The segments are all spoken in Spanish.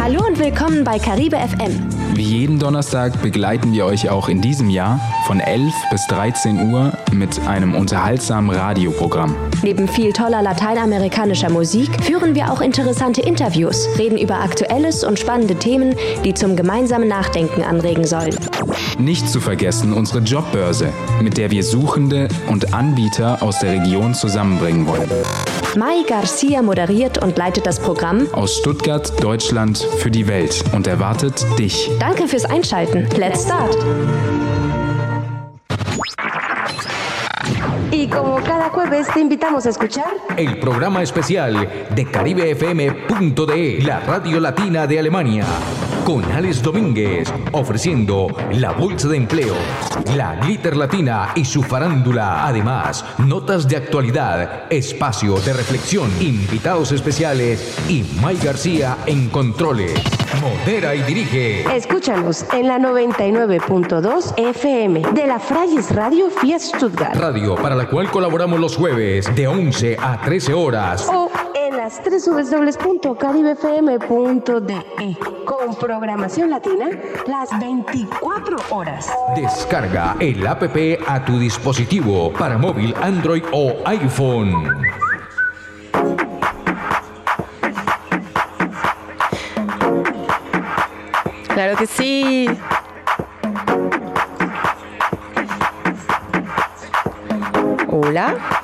Hallo und willkommen bei Caribe FM. Wie jeden Donnerstag begleiten wir euch auch in diesem Jahr von 11 bis 13 Uhr mit einem unterhaltsamen Radioprogramm. Neben viel toller lateinamerikanischer Musik führen wir auch interessante Interviews, reden über Aktuelles und spannende Themen, die zum gemeinsamen Nachdenken anregen sollen. Nicht zu vergessen unsere Jobbörse, mit der wir Suchende und Anbieter aus der Region zusammenbringen wollen. Mai Garcia moderiert und leitet das Programm Aus Stuttgart, Deutschland für die Welt und erwartet dich. Danke fürs Einschalten. Let's start. Y como cada jueves te invitamos a escuchar El programa especial de CaribeFM.de, la radio latina de Alemania, con Alex Domínguez, ofreciendo la bolsa de empleo, la glitter latina y su farándula. Además, notas de actualidad, espacio de reflexión, invitados especiales y May García en controles. Modera y dirige. Escúchanos en la 99.2 FM de la Frayes Radio Fiat Stuttgart Radio para la cual colaboramos los jueves de 11 a 13 horas. o en las www.caribefm.de con programación latina las 24 horas. Descarga el app a tu dispositivo para móvil Android o iPhone. Claro que sí. Hola.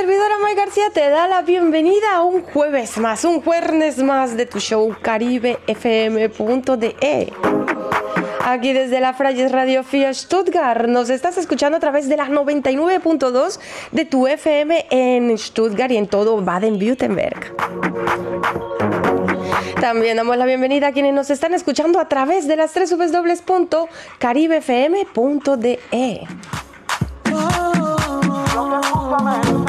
Servidora May García te da la bienvenida a un jueves más, un jueves más de tu show caribefm.de. Aquí desde la Frayes Radio Fiat Stuttgart nos estás escuchando a través de la 99.2 de tu FM en Stuttgart y en todo Baden-Württemberg. También damos la bienvenida a quienes nos están escuchando a través de las tres www.caribefm.de.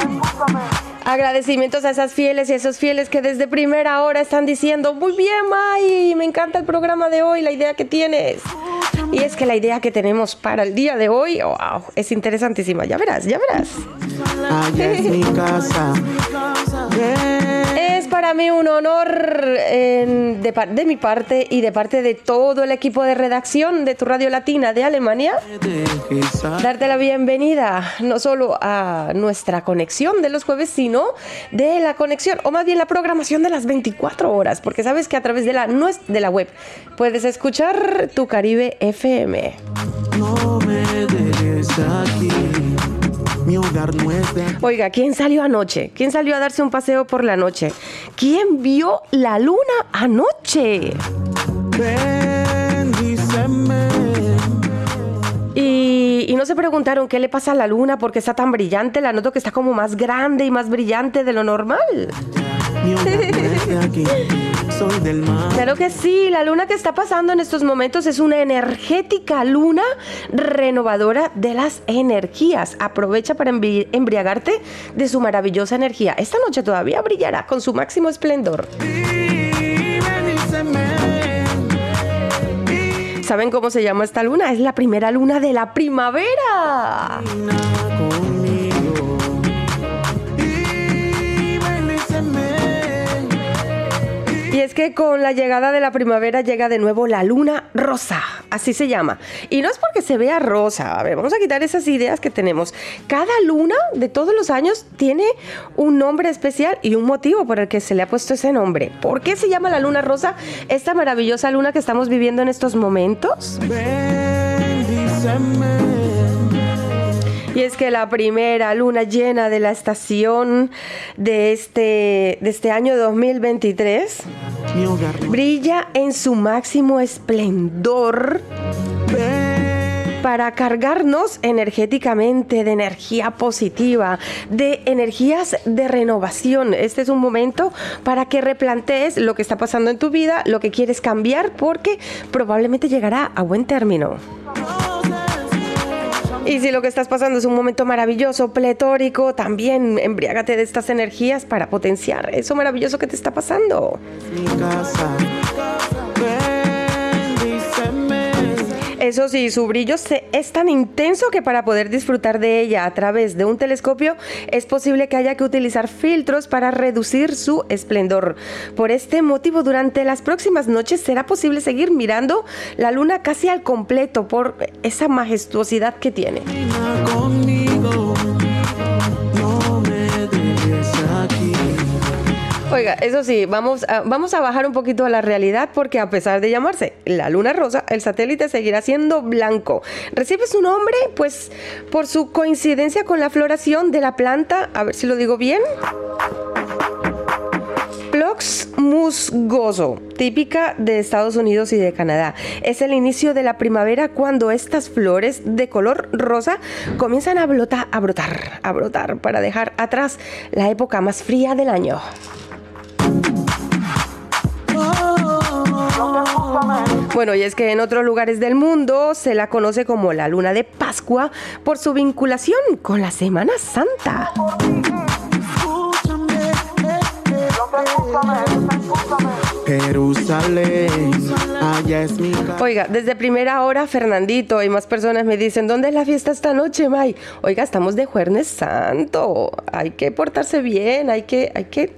Agradecimientos a esas fieles y a esos fieles que desde primera hora están diciendo, muy bien, May, me encanta el programa de hoy, la idea que tienes. Y es que la idea que tenemos para el día de hoy, wow, es interesantísima, ya verás, ya verás. Allá es mi casa. Es para mí un honor de, mi parte y de parte de todo el equipo de redacción de tu Radio Latina de Alemania darte la bienvenida no solo a nuestra conexión de los jueves, sino de la conexión, o más bien la programación de las 24 horas, porque sabes que a través de la, de la web puedes escuchar tu Caribe FM. No me dejes aquí. Mi hogar no es de Oiga, ¿quién salió anoche? ¿Quién salió a darse un paseo por la noche? ¿Quién vio la luna anoche? Bendíceme. Y, y no se preguntaron qué le pasa a la luna, porque está tan brillante. La noto que está como más grande y más brillante de lo normal. Soy del mar. Claro que sí, la luna que está pasando en estos momentos es una energética luna renovadora de las energías. Aprovecha para embri- embriagarte de su maravillosa energía. Esta noche todavía brillará con su máximo esplendor. ¿Saben cómo se llama esta luna? Es la primera luna de la primavera. Camina es que con la llegada de la primavera llega de nuevo la luna rosa, así se llama. Y no es porque se vea rosa, a ver, vamos a quitar esas ideas que tenemos. Cada luna de todos los años tiene un nombre especial y un motivo por el que se le ha puesto ese nombre. ¿Por qué se llama la luna rosa esta maravillosa luna que estamos viviendo en estos momentos? Y es que la primera luna llena de la estación de este, de este año 2023 Mi hogar no brilla en su máximo esplendor para cargarnos energéticamente de energía positiva, de energías de renovación. Este es un momento para que replantees lo que está pasando en tu vida, lo que quieres cambiar, porque probablemente llegará a buen término. Y si lo que estás pasando es un momento maravilloso, pletórico, también embriágate de estas energías para potenciar eso maravilloso que te está pasando. mi casa. Eso sí, su brillo es tan intenso que para poder disfrutar de ella a través de un telescopio es posible que haya que utilizar filtros para reducir su esplendor. Por este motivo, durante las próximas noches será posible seguir mirando la luna casi al completo por esa majestuosidad que tiene. Oiga, eso sí, vamos a, vamos a bajar un poquito a la realidad porque a pesar de llamarse la luna rosa, el satélite seguirá siendo blanco. Recibe su nombre pues por su coincidencia con la floración de la planta, a ver si lo digo bien. Plox musgoso, típica de Estados Unidos y de Canadá. Es el inicio de la primavera cuando estas flores de color rosa comienzan a a brotar, a brotar para dejar atrás la época más fría del año. Bueno, y es que en otros lugares del mundo se la conoce como la luna de Pascua por su vinculación con la Semana Santa. Jerusalén, allá es mi Oiga, desde primera hora, Fernandito y más personas me dicen, ¿dónde es la fiesta esta noche, May? Oiga, estamos de Jueves Santo, hay que portarse bien, hay que, hay que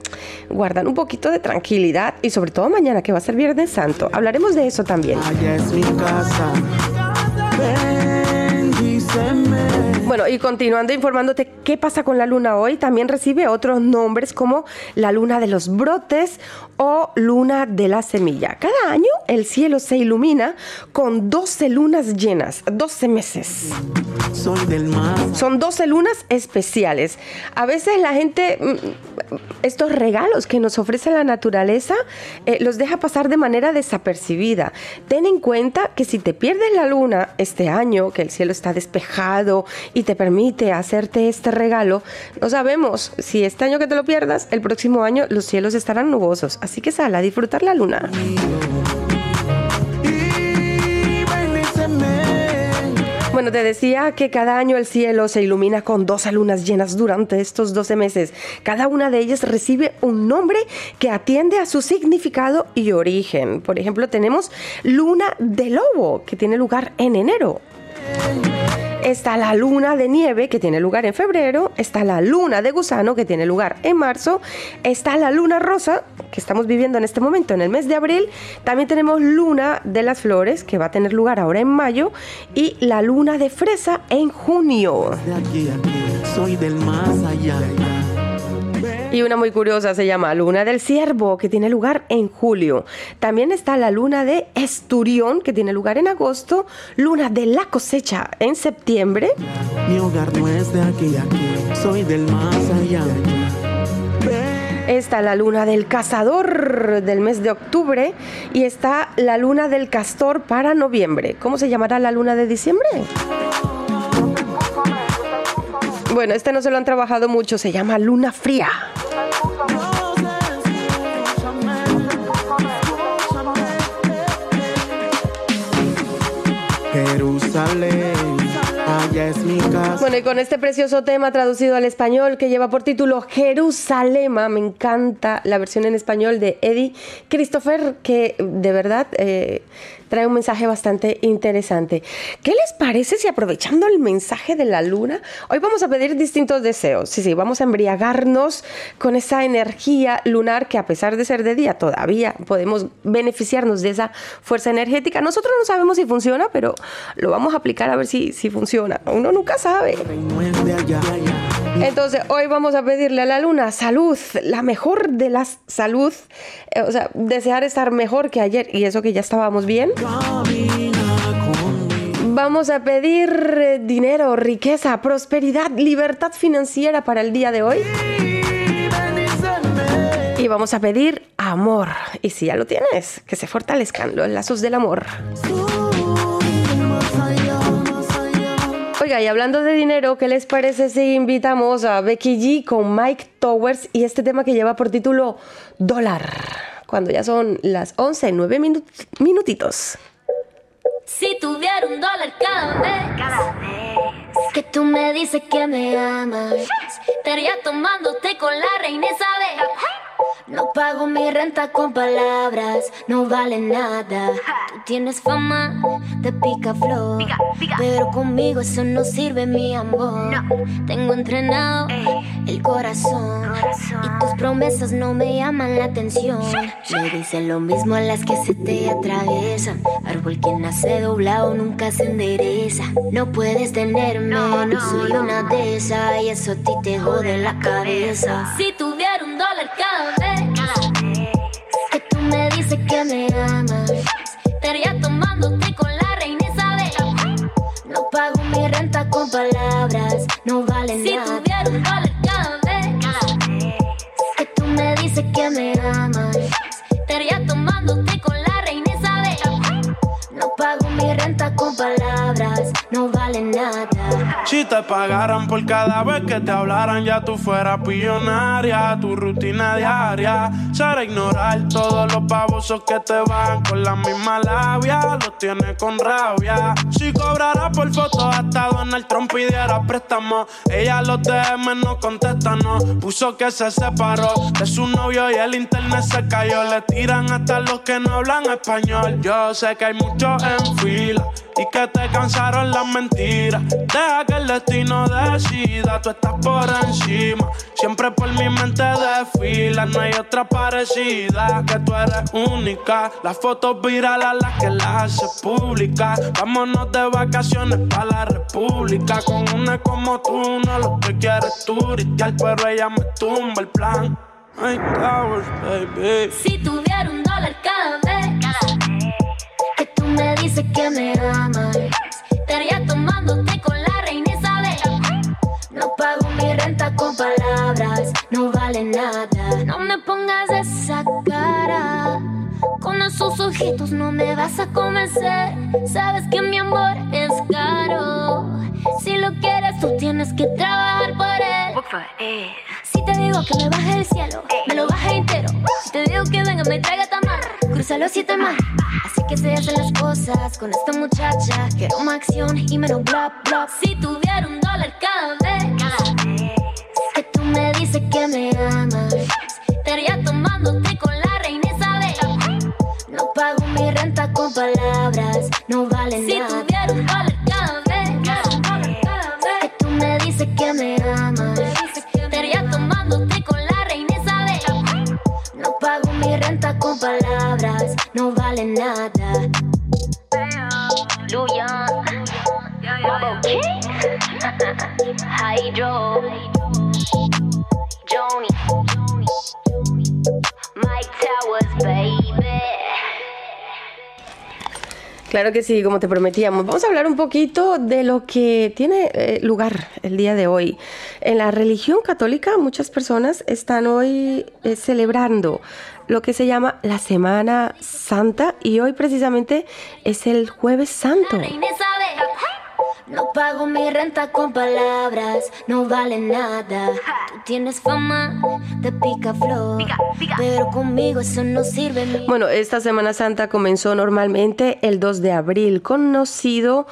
guardar un poquito de tranquilidad y sobre todo mañana que va a ser Viernes Santo. Hablaremos de eso también. Allá es mi casa. Bueno, y continuando informándote qué pasa con la luna hoy, también recibe otros nombres como la luna de los brotes o luna de la semilla. Cada año el cielo se ilumina con 12 lunas llenas, 12 meses. Soy del mar. Son 12 lunas especiales. A veces la gente, mm, estos regalos que nos ofrece la naturaleza, eh, los deja pasar de manera desapercibida. Ten en cuenta que si te pierdes la luna este año, que el cielo está despejado y te permite hacerte este regalo, no sabemos si este año que te lo pierdas, el próximo año los cielos estarán nubosos. Así que sal a disfrutar la luna. Bueno, te decía que cada año el cielo se ilumina con 12 lunas llenas durante estos 12 meses. Cada una de ellas recibe un nombre que atiende a su significado y origen. Por ejemplo, tenemos Luna de Lobo, que tiene lugar en enero. Está la luna de nieve que tiene lugar en febrero, está la luna de gusano que tiene lugar en marzo, está la luna rosa que estamos viviendo en este momento en el mes de abril, también tenemos luna de las flores que va a tener lugar ahora en mayo y la luna de fresa en junio. De aquí aquí, soy del más. Y una muy curiosa se llama Luna del Ciervo, que tiene lugar en julio. También está la Luna de Esturión, que tiene lugar en agosto. Luna de la cosecha en septiembre. Mi hogar no es de aquí aquí, soy del más allá. Está la Luna del Cazador del mes de octubre. Y está la Luna del Castor para noviembre. ¿Cómo se llamará la Luna de diciembre? Bueno, este no se lo han trabajado mucho, se llama Luna Fría. Es mi casa. Bueno, y con este precioso tema traducido al español que lleva por título Jerusalema, me encanta la versión en español de Eddie Christopher, que de verdad eh, trae un mensaje bastante interesante. ¿Qué les parece si aprovechando el mensaje de la luna, hoy vamos a pedir distintos deseos? Sí, sí, vamos a embriagarnos con esa energía lunar que a pesar de ser de día todavía podemos beneficiarnos de esa fuerza energética. Nosotros no sabemos si funciona, pero lo vamos a aplicar a ver si, si funciona. Uno nunca sabe. Entonces, hoy vamos a pedirle a la luna salud, la mejor de las salud, eh, o sea, desear estar mejor que ayer y eso que ya estábamos bien. Vamos a pedir eh, dinero, riqueza, prosperidad, libertad financiera para el día de hoy. Y vamos a pedir amor. Y si ya lo tienes, que se fortalezcan los lazos del amor. Oiga, y hablando de dinero, ¿qué les parece si invitamos a Becky G con Mike Towers y este tema que lleva por título Dólar? Cuando ya son las 11, 9 minutitos. Si tuviera un dólar cada vez, que tú me dices que me amas, estaría tomándote con la reina Isabel. No pago mi renta con palabras, no vale nada. Tú tienes fama de pica flor, pero conmigo eso no sirve, mi amor. Tengo entrenado el corazón y tus promesas no me llaman la atención. Me dicen lo mismo a las que se te atraviesan. Árbol que nace doblado nunca se endereza. No puedes tenerme, no soy una de esas y eso a ti te jode la cabeza. Si tuviera un dólar cada vez que tú me dices que me amas, estaría tomándote con la reina Isabel. No pago mi renta con palabras, no vale nada. Si tuviera un dólar cada vez que tú me dices que me amas, estaría tomándote con la mi renta con palabras, no vale nada. Si te pagaran por cada vez que te hablaran, ya tú fueras pillonaria. Tu rutina diaria será ignorar todos los babosos que te van con la misma labia. Los tienes con rabia. Si cobrara por foto, hasta Donald Trump pidiera préstamo. Ella los DM no contesta, no. Puso que se separó de su novio y el internet se cayó. Le tiran hasta los que no hablan español. Yo sé que hay muchos en y que te cansaron las mentiras. Deja que el destino decida, tú estás por encima. Siempre por mi mente desfila, no hay otra parecida. Que tú eres única. Las fotos virales a las que las hace públicas. Vámonos de vacaciones para la república. Con una como tú, no lo que quieres turistear, pero ella me tumba el plan. Ay, towers, baby. Si tuviera un dólar cada vez me dices que me amas, estaría tomándote con la reina. No pago mi renta con palabras, no vale nada. No me pongas esa cara. Con esos ojitos no me vas a convencer. Sabes que mi amor es caro. Si lo quieres, tú tienes que trabajar por él. Si te digo que me baje el cielo, me lo baje entero. Si te digo que venga, me traiga tamar, cruza los siete mar. Así que se hacen las cosas con esta muchacha. Quiero más acción y menos bla bla. Si tuviera un cada vez que tú me dices que me amas, estaría tomándote con la reina Isabel. No pago mi renta con palabras, no vale nada. Si tuviera un dólar cada vez que tú me dices que me amas, estaría tomándote con la reina Isabel. No pago mi renta con palabras, no vale nada. Lou Young, Mambo King, Hydro, Joni, Mike Towers, baby. Claro que sí, como te prometíamos. Vamos a hablar un poquito de lo que tiene eh, lugar el día de hoy. En la religión católica muchas personas están hoy eh, celebrando lo que se llama la Semana Santa y hoy precisamente es el jueves santo. No pago mi renta con palabras, no vale nada. Tú tienes fama de pica flor, pero conmigo eso no sirve. Mi Bueno, esta Semana Santa comenzó normalmente el 2 de abril, conocido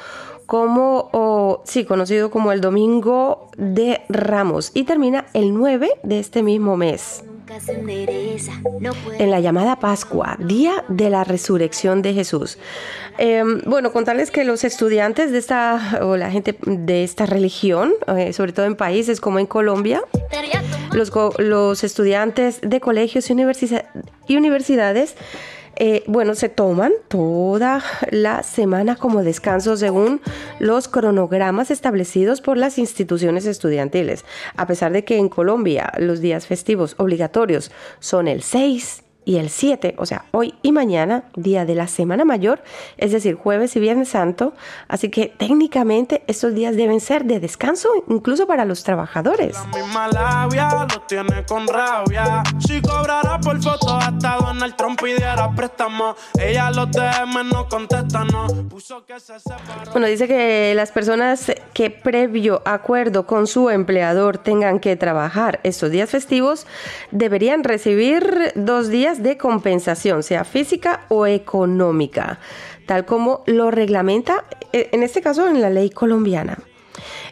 como, o, sí, conocido como el Domingo de Ramos y termina el 9 de este mismo mes. En la llamada Pascua, día de la resurrección de Jesús. Eh, bueno, contarles que los estudiantes de esta, o la gente de esta religión, eh, sobre todo en países como en Colombia, los, los estudiantes de colegios y universidades, eh, bueno, se toman toda la semana como descanso según los cronogramas establecidos por las instituciones estudiantiles. A pesar de que en Colombia los días festivos obligatorios son el 6 y el 7, o sea, hoy y mañana, día de la Semana Mayor, es decir, jueves y viernes santo, así que técnicamente estos días deben ser de descanso incluso para los trabajadores. La misma labia lo tiene con rabia. Si cobrara por foto, hasta Donald Trump pidiera préstamo. Ella los DM no contesta, no. Puso que se separó. Bueno, dice que las personas que previo acuerdo con su empleador tengan que trabajar estos días festivos deberían recibir dos días de compensación, sea física o económica, tal como lo reglamenta, eh, en este caso, en la ley colombiana.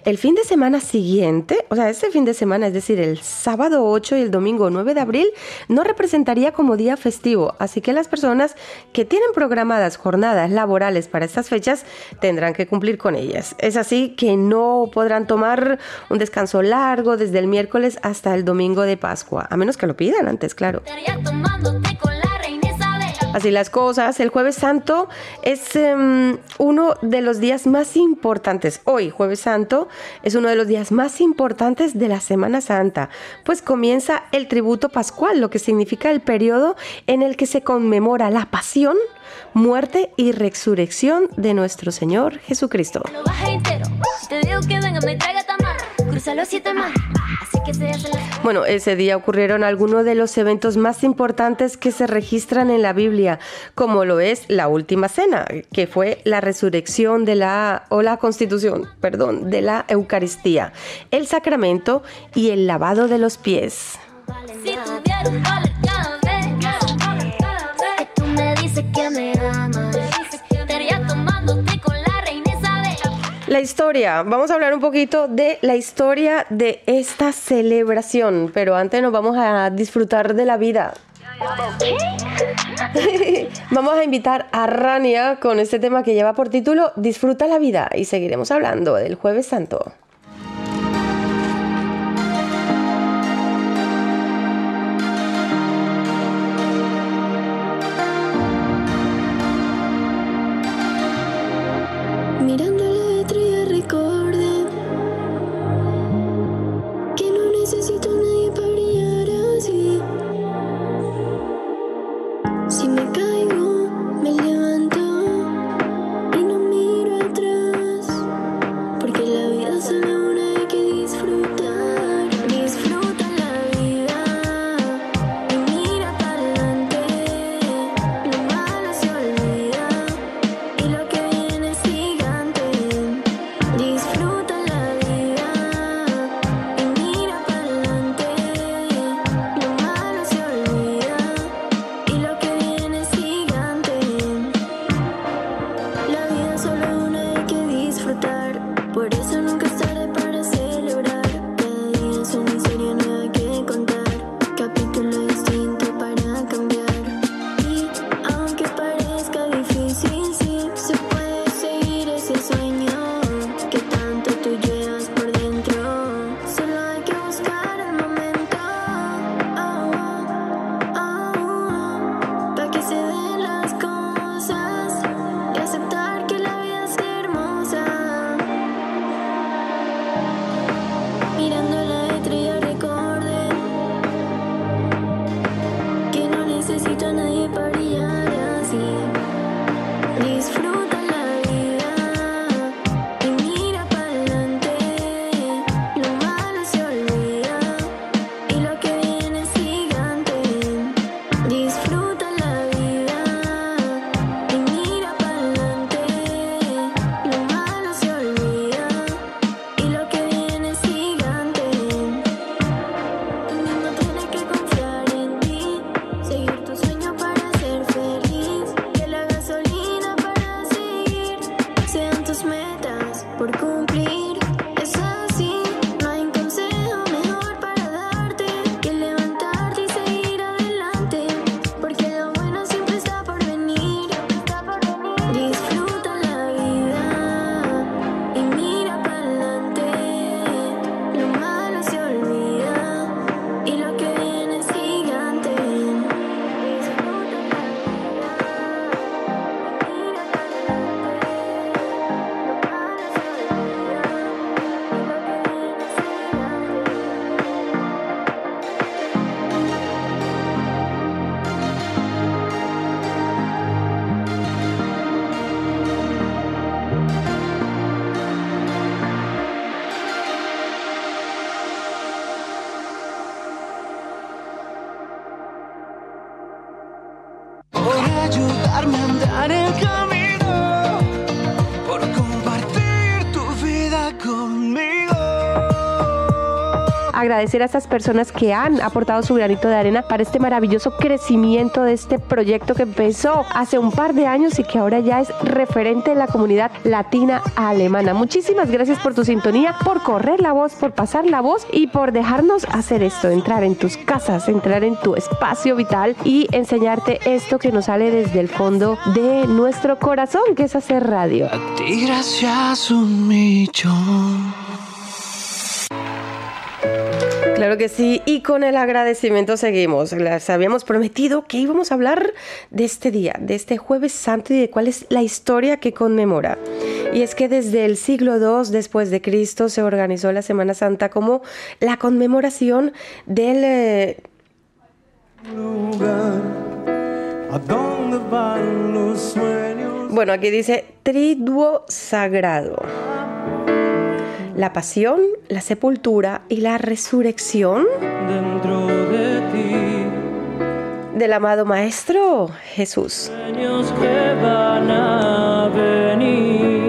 El fin de semana siguiente, o sea, este fin de semana, es decir, el sábado 8 y el domingo 9 de abril, no representaría como día festivo, así que las personas que tienen programadas jornadas laborales para estas fechas tendrán que cumplir con ellas. Es así que no podrán tomar un descanso largo desde el miércoles hasta el domingo de Pascua, a menos que lo pidan antes, claro. Así las cosas, el jueves santo es em, uno de los días más importantes. Hoy, jueves santo, es uno de los días más importantes de la Semana Santa, pues comienza el tributo pascual, lo que significa el periodo en el que se conmemora la pasión, muerte y resurrección de nuestro Señor Jesucristo. Bueno, ese día ocurrieron algunos de los eventos más importantes que se registran en la Biblia, como lo es la última cena, que fue la resurrección de la o la constitución, perdón, de la Eucaristía, el sacramento y el lavado de los pies. La historia, vamos a hablar un poquito de la historia de esta celebración, pero antes nos vamos a disfrutar de la vida. vamos a invitar a Rania con este tema que lleva por título Disfruta la vida y seguiremos hablando del jueves santo. Agradecer a estas personas que han aportado su granito de arena para este maravilloso crecimiento de este proyecto que empezó hace un par de años y que ahora ya es referente en la comunidad latina alemana. Muchísimas gracias por tu sintonía, por correr la voz, por pasar la voz y por dejarnos hacer esto, entrar en tus casas, entrar en tu espacio vital y enseñarte esto que nos sale desde el fondo de nuestro corazón, que es hacer radio. A ti gracias un millón. Claro que sí, y con el agradecimiento seguimos. Les habíamos prometido que íbamos a hablar de este día, de este jueves santo y de cuál es la historia que conmemora. Y es que desde el siglo II después de Cristo se organizó la Semana Santa como la conmemoración del eh. Bueno, aquí dice triduo sagrado. La pasión, la sepultura y la resurrección Dentro de ti, del amado Maestro Jesús. sueños que van a venir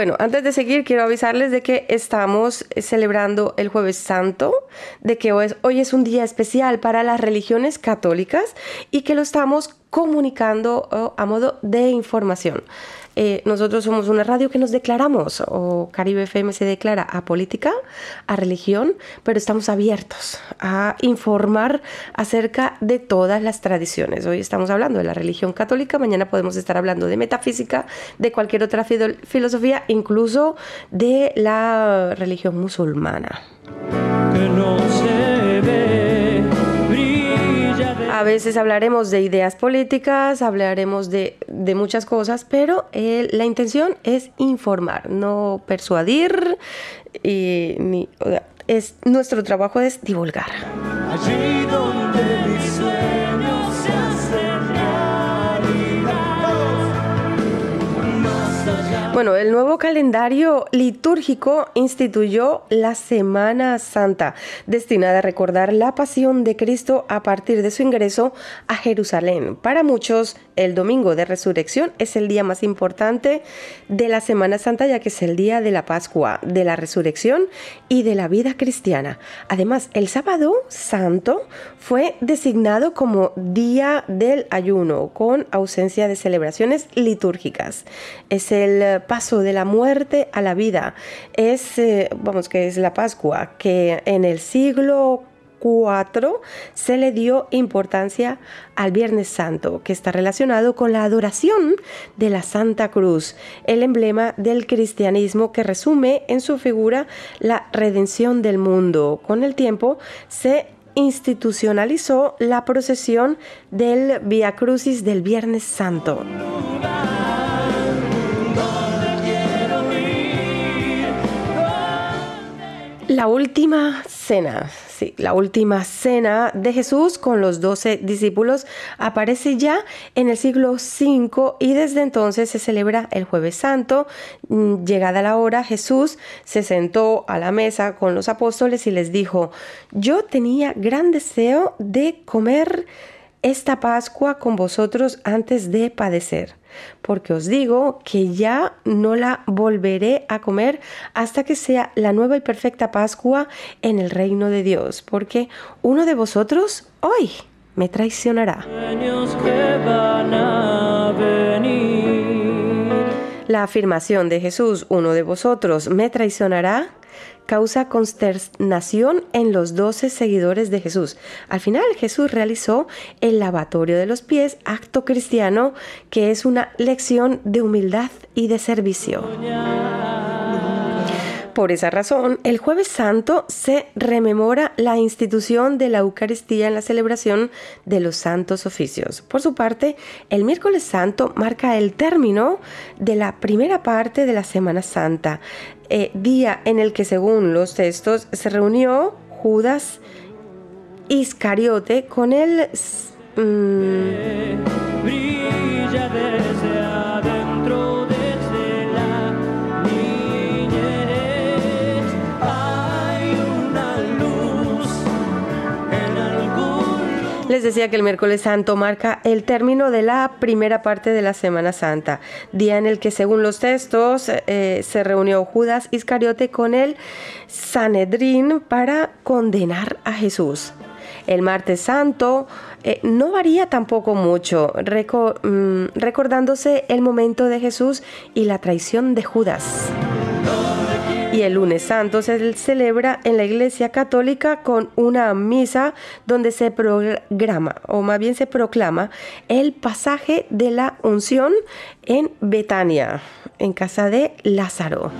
Bueno, antes de seguir, quiero avisarles de que estamos celebrando el Jueves Santo, de que hoy es, hoy es un día especial para las religiones católicas y que lo estamos comunicando oh, a modo de información. Eh, nosotros somos una radio que nos declaramos, o Caribe FM se declara a política, a religión, pero estamos abiertos a informar acerca de todas las tradiciones. Hoy estamos hablando de la religión católica, mañana podemos estar hablando de metafísica, de cualquier otra filo- filosofía, incluso de la religión musulmana. A veces hablaremos de ideas políticas, hablaremos de, muchas cosas, pero la intención es informar, no persuadir, y, es, nuestro trabajo es divulgar. Bueno, el nuevo calendario litúrgico instituyó la Semana Santa, destinada a recordar la pasión de Cristo a partir de su ingreso a Jerusalén. Para muchos, el domingo de resurrección es el día más importante de la Semana Santa, ya que es el día de la Pascua, de la resurrección y de la vida cristiana. Además, el sábado santo fue designado como día del ayuno, con ausencia de celebraciones litúrgicas. Es el paso de la muerte a la vida. Es, eh, vamos, que es la Pascua, que en el siglo 4 se le dio importancia al Viernes Santo, que está relacionado con la adoración de la Santa Cruz, el emblema del cristianismo que resume en su figura la redención del mundo. Con el tiempo se institucionalizó la procesión del Via Crucis del Viernes Santo. La última cena, la última cena de Jesús con los doce discípulos aparece ya en el siglo V y desde entonces se celebra el Jueves Santo. Mm, Llegada la hora, Jesús se sentó a la mesa con los apóstoles y les dijo, yo tenía gran deseo de comer esta Pascua con vosotros antes de padecer, porque os digo que ya no la volveré a comer hasta que sea la nueva y perfecta Pascua en el reino de Dios, porque uno de vosotros hoy me traicionará. La afirmación de Jesús, uno de vosotros me traicionará, causa consternación en los doce seguidores de Jesús. Al final Jesús realizó el lavatorio de los pies, acto cristiano que es una lección de humildad y de servicio. Por esa razón, el jueves santo se rememora la institución de la Eucaristía en la celebración de los santos oficios. Por su parte, el miércoles santo marca el término de la primera parte de la Semana Santa, eh, día en el que, según los textos, se reunió Judas Iscariote con el... mm, Les decía que el miércoles santo marca el término de la primera parte de la Semana Santa, día en el que según los textos eh, se reunió Judas Iscariote con el Sanedrín para condenar a Jesús. El martes santo eh, no varía tampoco mucho, mm, recordándose el momento de Jesús y la traición de Judas. Y el lunes santo se celebra en la iglesia católica con una misa donde se programa, o más bien se proclama, el pasaje de la unción en Betania, en casa de Lázaro.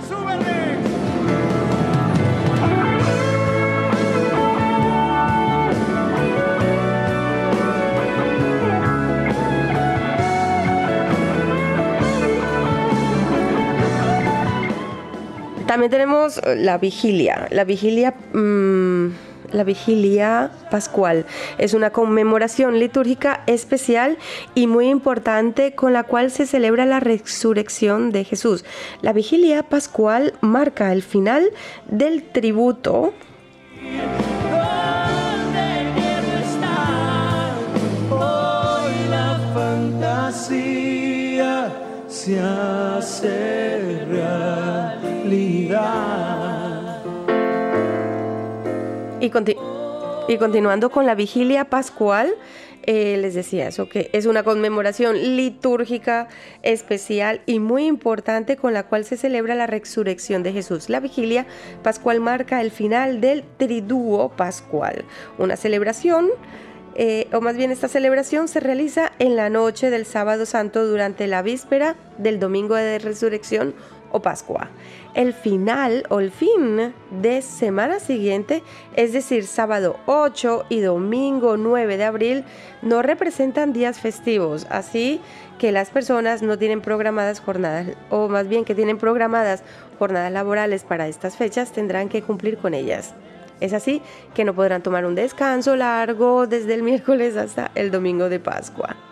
También tenemos eh, la vigilia. La vigilia. Mm, la vigilia pascual es una conmemoración litúrgica especial y muy importante con la cual se celebra la resurrección de Jesús. La vigilia pascual marca el final del tributo. se hace y, continuando con la vigilia pascual, eh, les decía eso, que es una conmemoración litúrgica especial y muy importante con la cual se celebra la resurrección de Jesús. La vigilia pascual marca el final del triduo pascual, una celebración eh, o más bien esta celebración se realiza en la noche del sábado santo durante la víspera del domingo de resurrección o Pascua. El final o el fin de semana siguiente, es decir, sábado 8 y domingo 9 de abril, no representan días festivos, así que las personas no tienen programadas jornadas, o más bien que tienen programadas jornadas laborales para estas fechas, tendrán que cumplir con ellas. Es así que no podrán tomar un descanso largo desde el miércoles hasta el domingo de Pascua.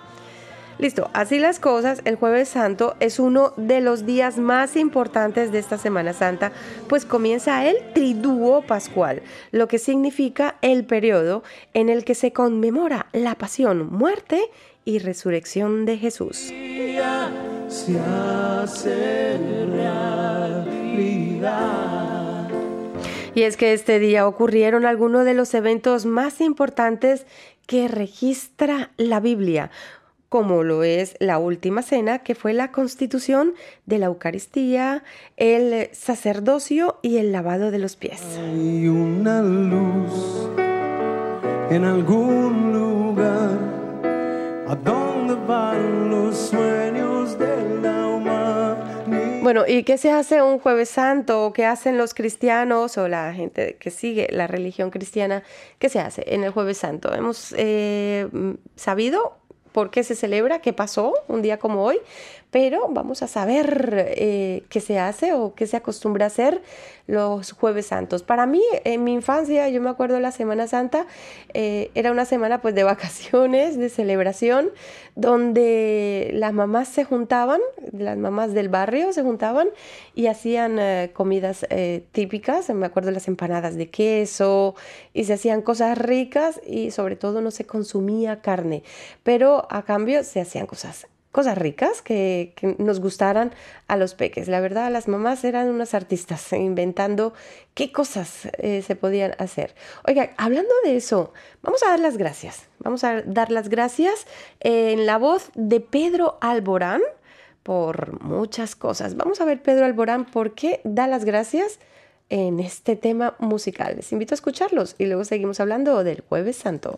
Listo, así las cosas, el jueves santo es uno de los días más importantes de esta Semana Santa, pues comienza el triduo pascual, lo que significa el periodo en el que se conmemora la pasión, muerte y resurrección de Jesús. Y es que este día ocurrieron algunos de los eventos más importantes que registra la Biblia como lo es la última cena, que fue la constitución de la Eucaristía, el sacerdocio y el lavado de los pies. Hay una luz en algún lugar a dónde van los sueños de la humanidad. Bueno, ¿y qué se hace un jueves santo? ¿Qué hacen los cristianos o la gente que sigue la religión cristiana? ¿Qué se hace en el jueves santo? Hemos eh, sabido por qué se celebra, qué pasó un día como hoy, pero vamos a saber eh, qué se hace o qué se acostumbra a hacer los jueves santos. Para mí, en mi infancia, yo me acuerdo la Semana Santa, eh, era una semana pues de vacaciones, de celebración, donde las mamás se juntaban, las mamás del barrio se juntaban y hacían eh, comidas típicas, me acuerdo las empanadas de queso, y se hacían cosas ricas y sobre todo no se consumía carne, pero a cambio se hacían cosas cosas ricas que, nos gustaran a los peques. La verdad, las mamás eran unas artistas inventando qué cosas eh, se podían hacer. Oiga, hablando de eso, vamos a dar las gracias. Vamos a dar las gracias en la voz de Pedro Alborán por muchas cosas. Vamos a ver Pedro Alborán por qué da las gracias en este tema musical. Les invito a escucharlos y luego seguimos hablando del jueves santo.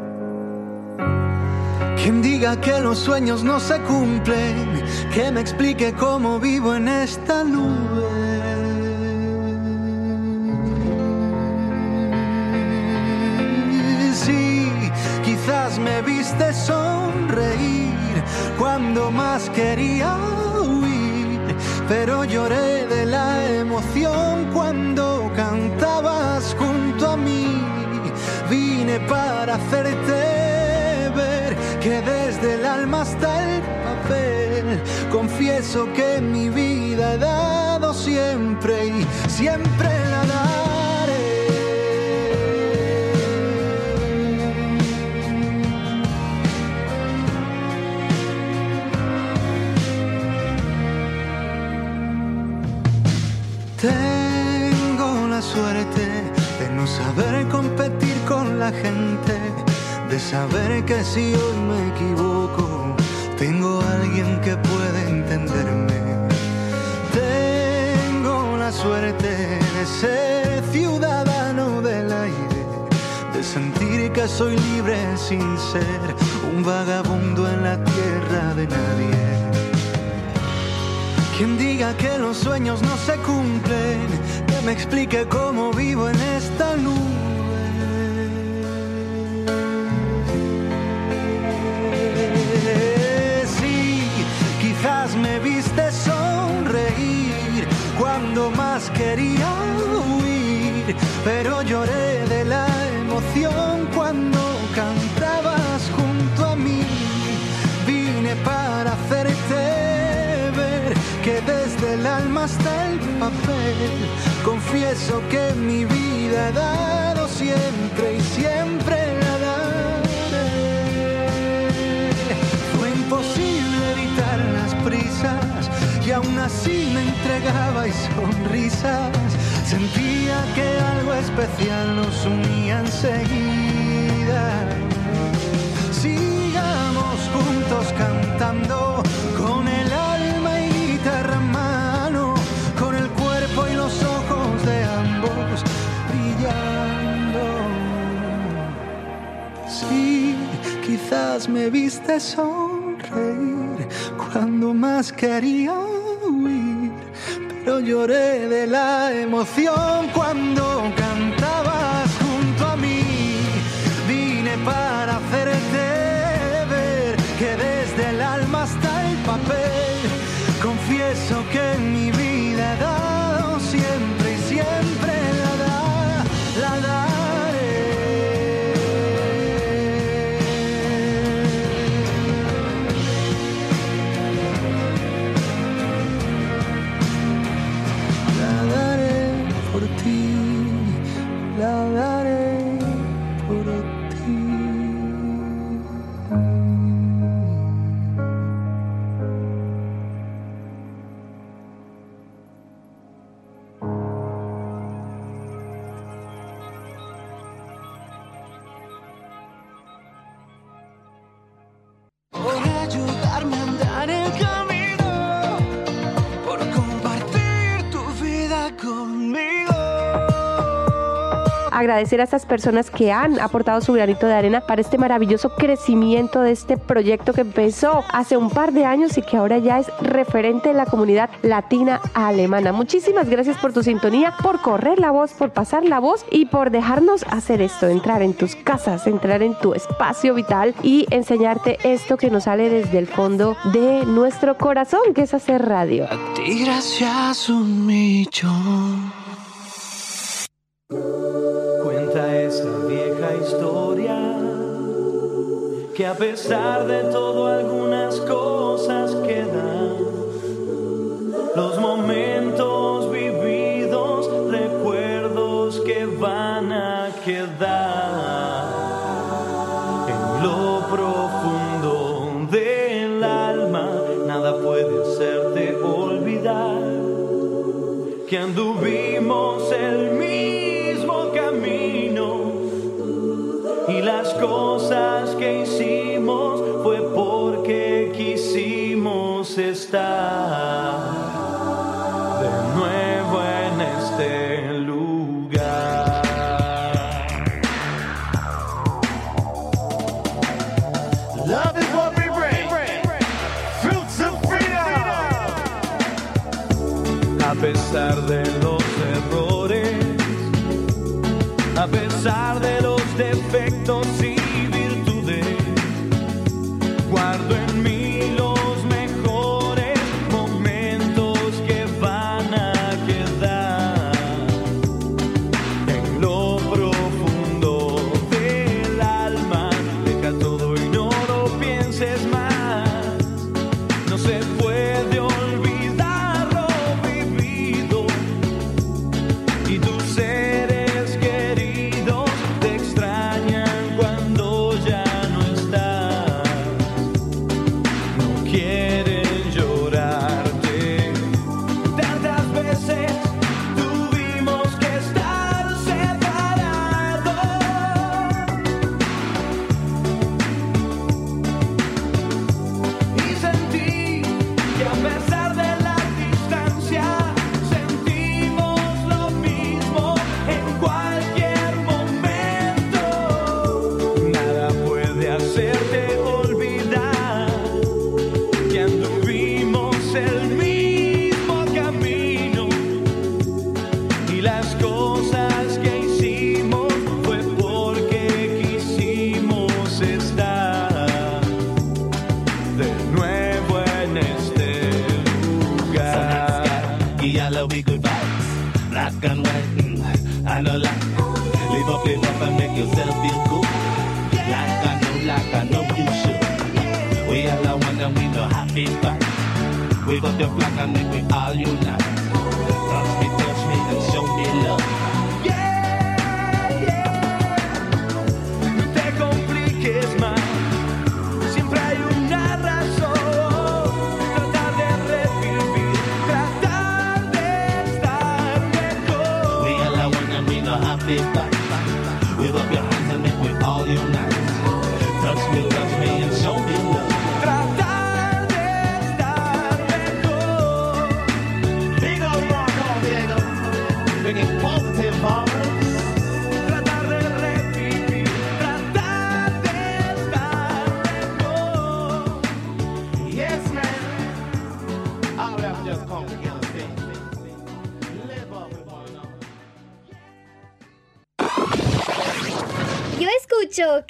Quien diga que los sueños no se cumplen, que me explique cómo vivo en esta nube. Sí, quizás me viste sonreír cuando más quería huir, pero lloré de la emoción cuando cantabas junto a mí. Vine para hacerte que desde el alma hasta el papel confieso que mi vida he dado siempre y siempre la daré. Tengo la suerte de no saber competir con la gente de saber que si hoy me equivoco, tengo alguien que puede entenderme. Tengo la suerte de ser ciudadano del aire, de sentir que soy libre sin ser un vagabundo en la tierra de nadie. Quien diga que los sueños no se cumplen, que me explique cómo vivo en esta luz pero lloré de la emoción cuando cantabas junto a mí. Vine para hacerte ver que desde el alma hasta el papel, confieso que mi vida he dado siempre y siempre la daré. Fue imposible evitar las prisas y aún así me entregaba y sonrisas. Sentía que algo especial nos unía enseguida. Sigamos juntos cantando con el alma y guitarra en mano, con el cuerpo y los ojos de ambos brillando. Sí, quizás me viste sonreír cuando más quería pero lloré de la emoción cuando Agradecer a estas personas que han aportado su granito de arena para este maravilloso crecimiento de este proyecto que empezó hace un par de años y que ahora ya es referente en la comunidad latina alemana. Muchísimas gracias por tu sintonía, por correr la voz, por pasar la voz y por dejarnos hacer esto, entrar en tus casas, entrar en tu espacio vital y enseñarte esto que nos sale desde el fondo de nuestro corazón, que es hacer radio. Y gracias un millón. Esa vieja historia que a pesar de todo algunas cosas quedan. Los momentos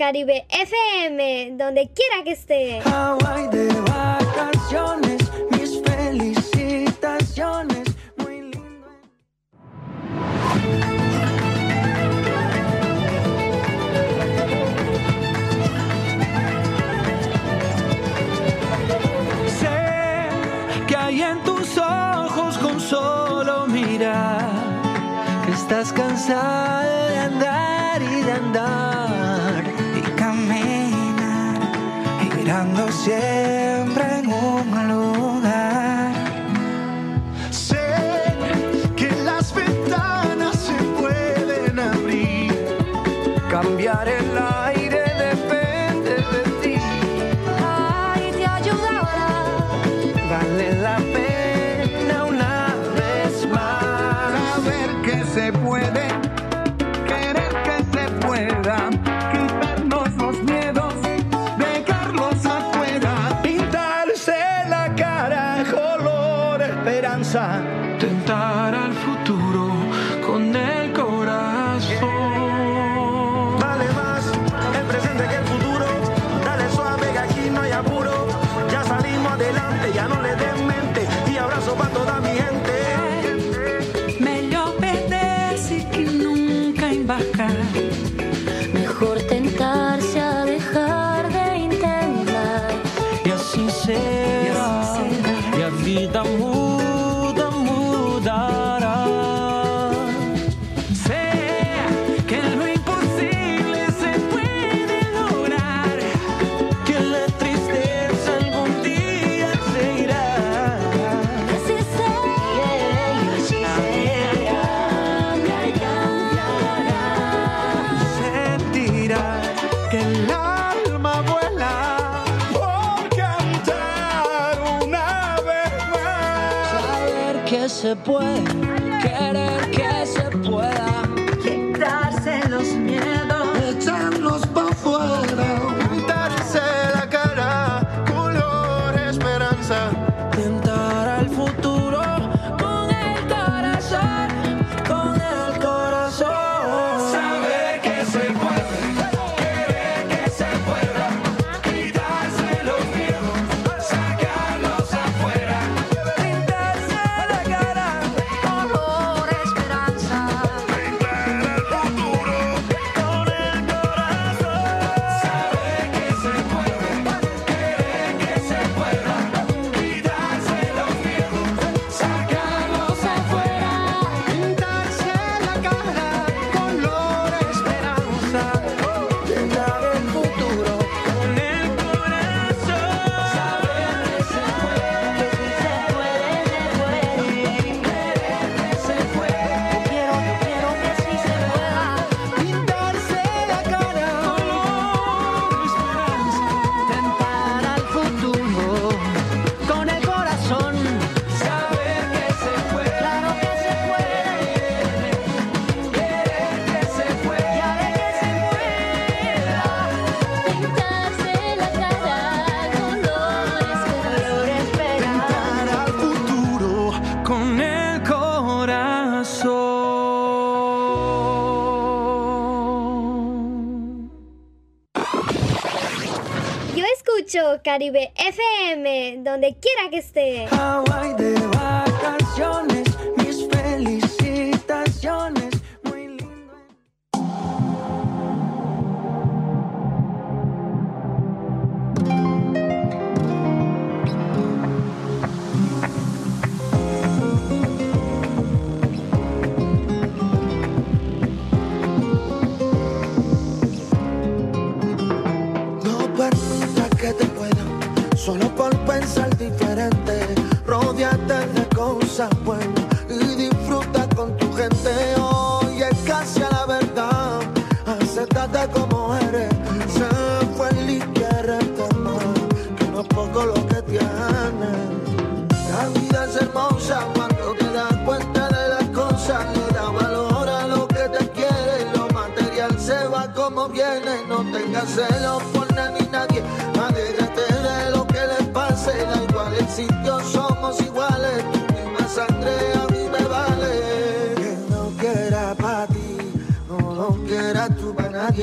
Caribe FM, donde quiera que esté. Hawaii de vacaciones, mis felicitaciones. Muy lindo. Sé que hay en tus ojos con solo mirar que estás cansado Yeah. away. Caribe FM, donde quiera que esté.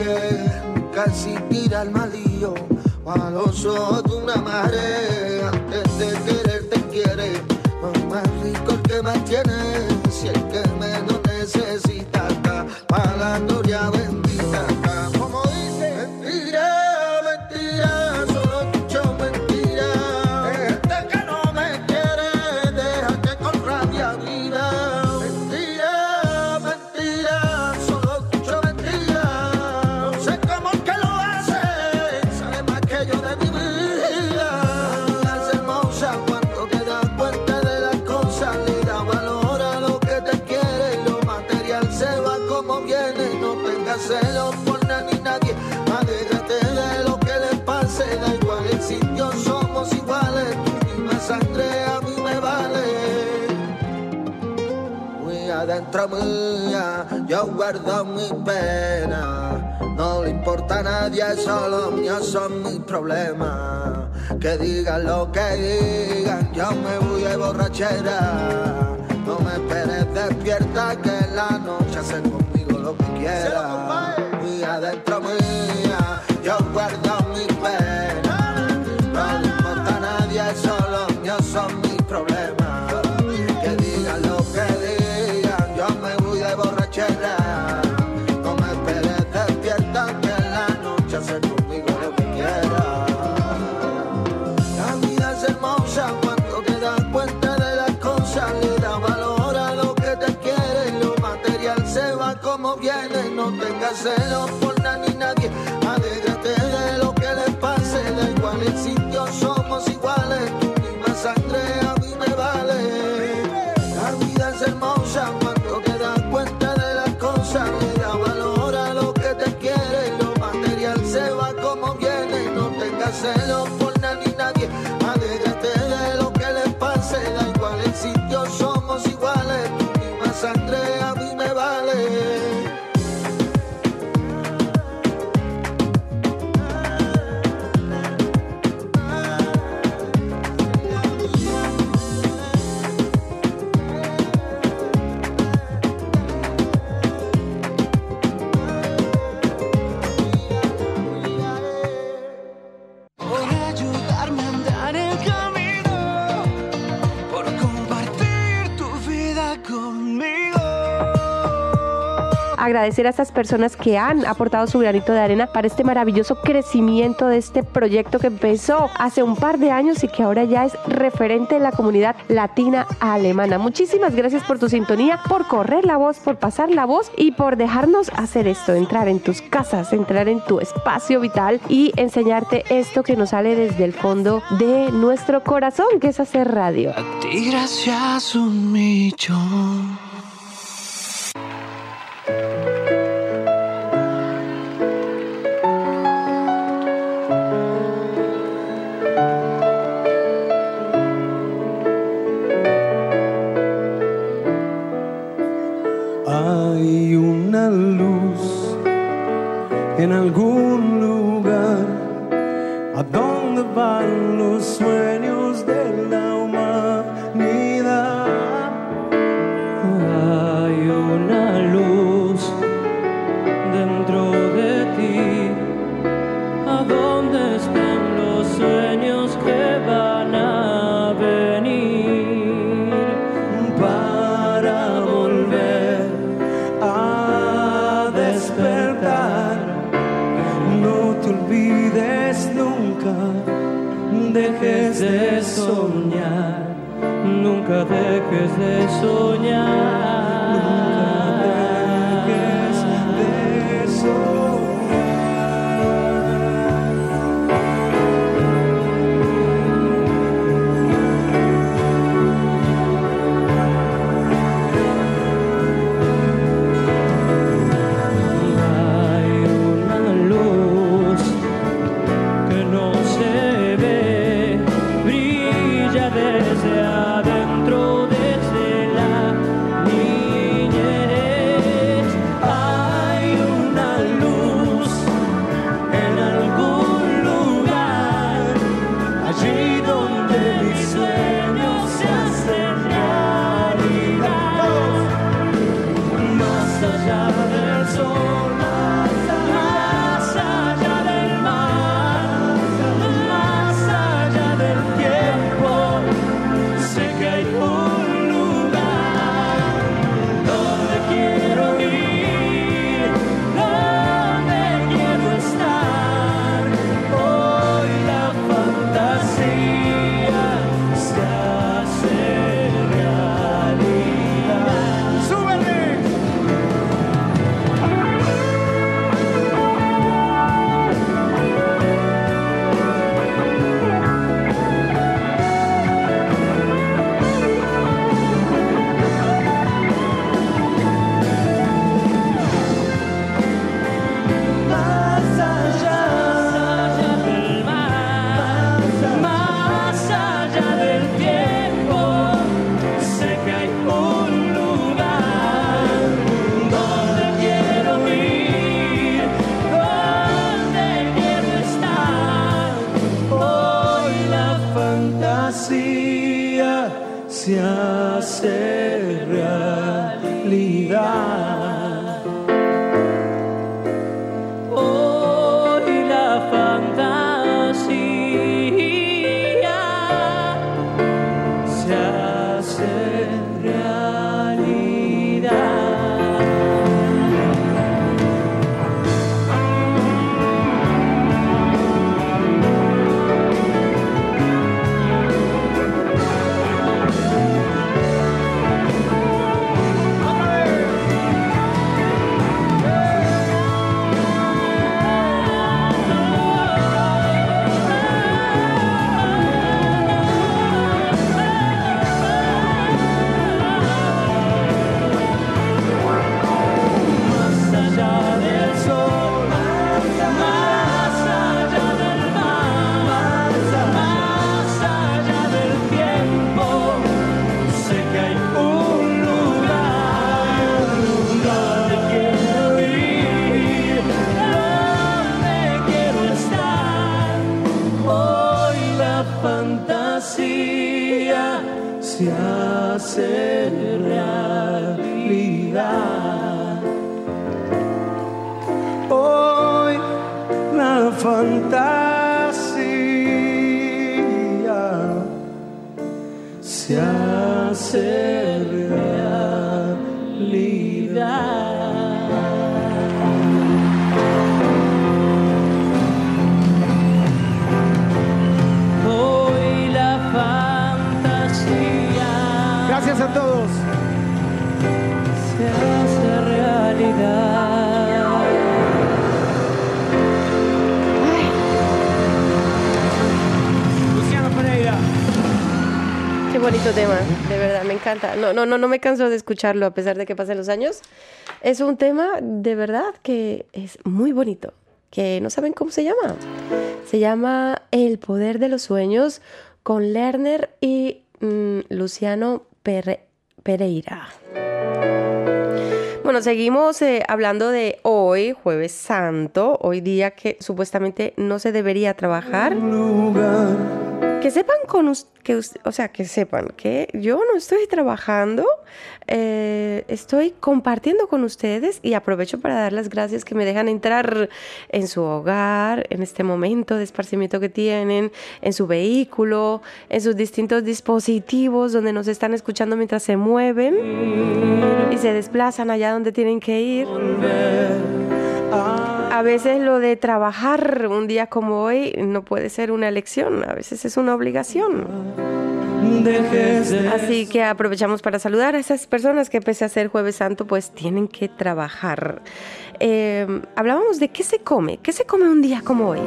Nunca existirá el malillo a los ojos de una madre. Antes de querer te quiere, no más rico el que más. Solo míos son mis problemas. Que digan lo que digan, yo me voy de borrachera. No me esperes despierta, que No tengas celos por nada nadie. Alégrate de lo que les pase. Da igual el sitio, somos iguales. Tu misma sangre a mí me vale. La vida es hermosa cuando te das cuenta de las cosas. Le da valor a lo que te quiere. Lo material se va como viene. No tengas celos por agradecer a estas personas que han aportado su granito de arena para este maravilloso crecimiento de este proyecto que empezó hace un par de años y que ahora ya es referente en la comunidad latina alemana. Muchísimas gracias por tu sintonía, por correr la voz, por pasar la voz y por dejarnos hacer esto, entrar en tus casas, entrar en tu espacio vital y enseñarte esto que nos sale desde el fondo de nuestro corazón, que es hacer radio. Y gracias un millón. En algún dejes de soñar. Encanta. No, no, no, no me canso de escucharlo a pesar de que pasen los años. Es un tema de verdad que es muy bonito, que no saben cómo se llama. Se llama El poder de los sueños con Lerner y mm, Luciano Perre- Pereira. Bueno, seguimos eh, hablando de hoy, jueves santo, hoy día que supuestamente no se debería trabajar. Que sepan con que o sea, que sepan que yo no estoy trabajando, eh, estoy compartiendo con ustedes y aprovecho para dar las gracias que me dejan entrar en su hogar, en este momento de esparcimiento que tienen, en su vehículo, en sus distintos dispositivos donde nos están escuchando mientras se mueven y se desplazan allá donde tienen que ir. A veces lo de trabajar un día como hoy no puede ser una elección, a veces es una obligación. Así que aprovechamos para saludar a esas personas que pese a ser jueves santo pues tienen que trabajar. Eh, hablábamos de qué se come, qué se come un día como hoy.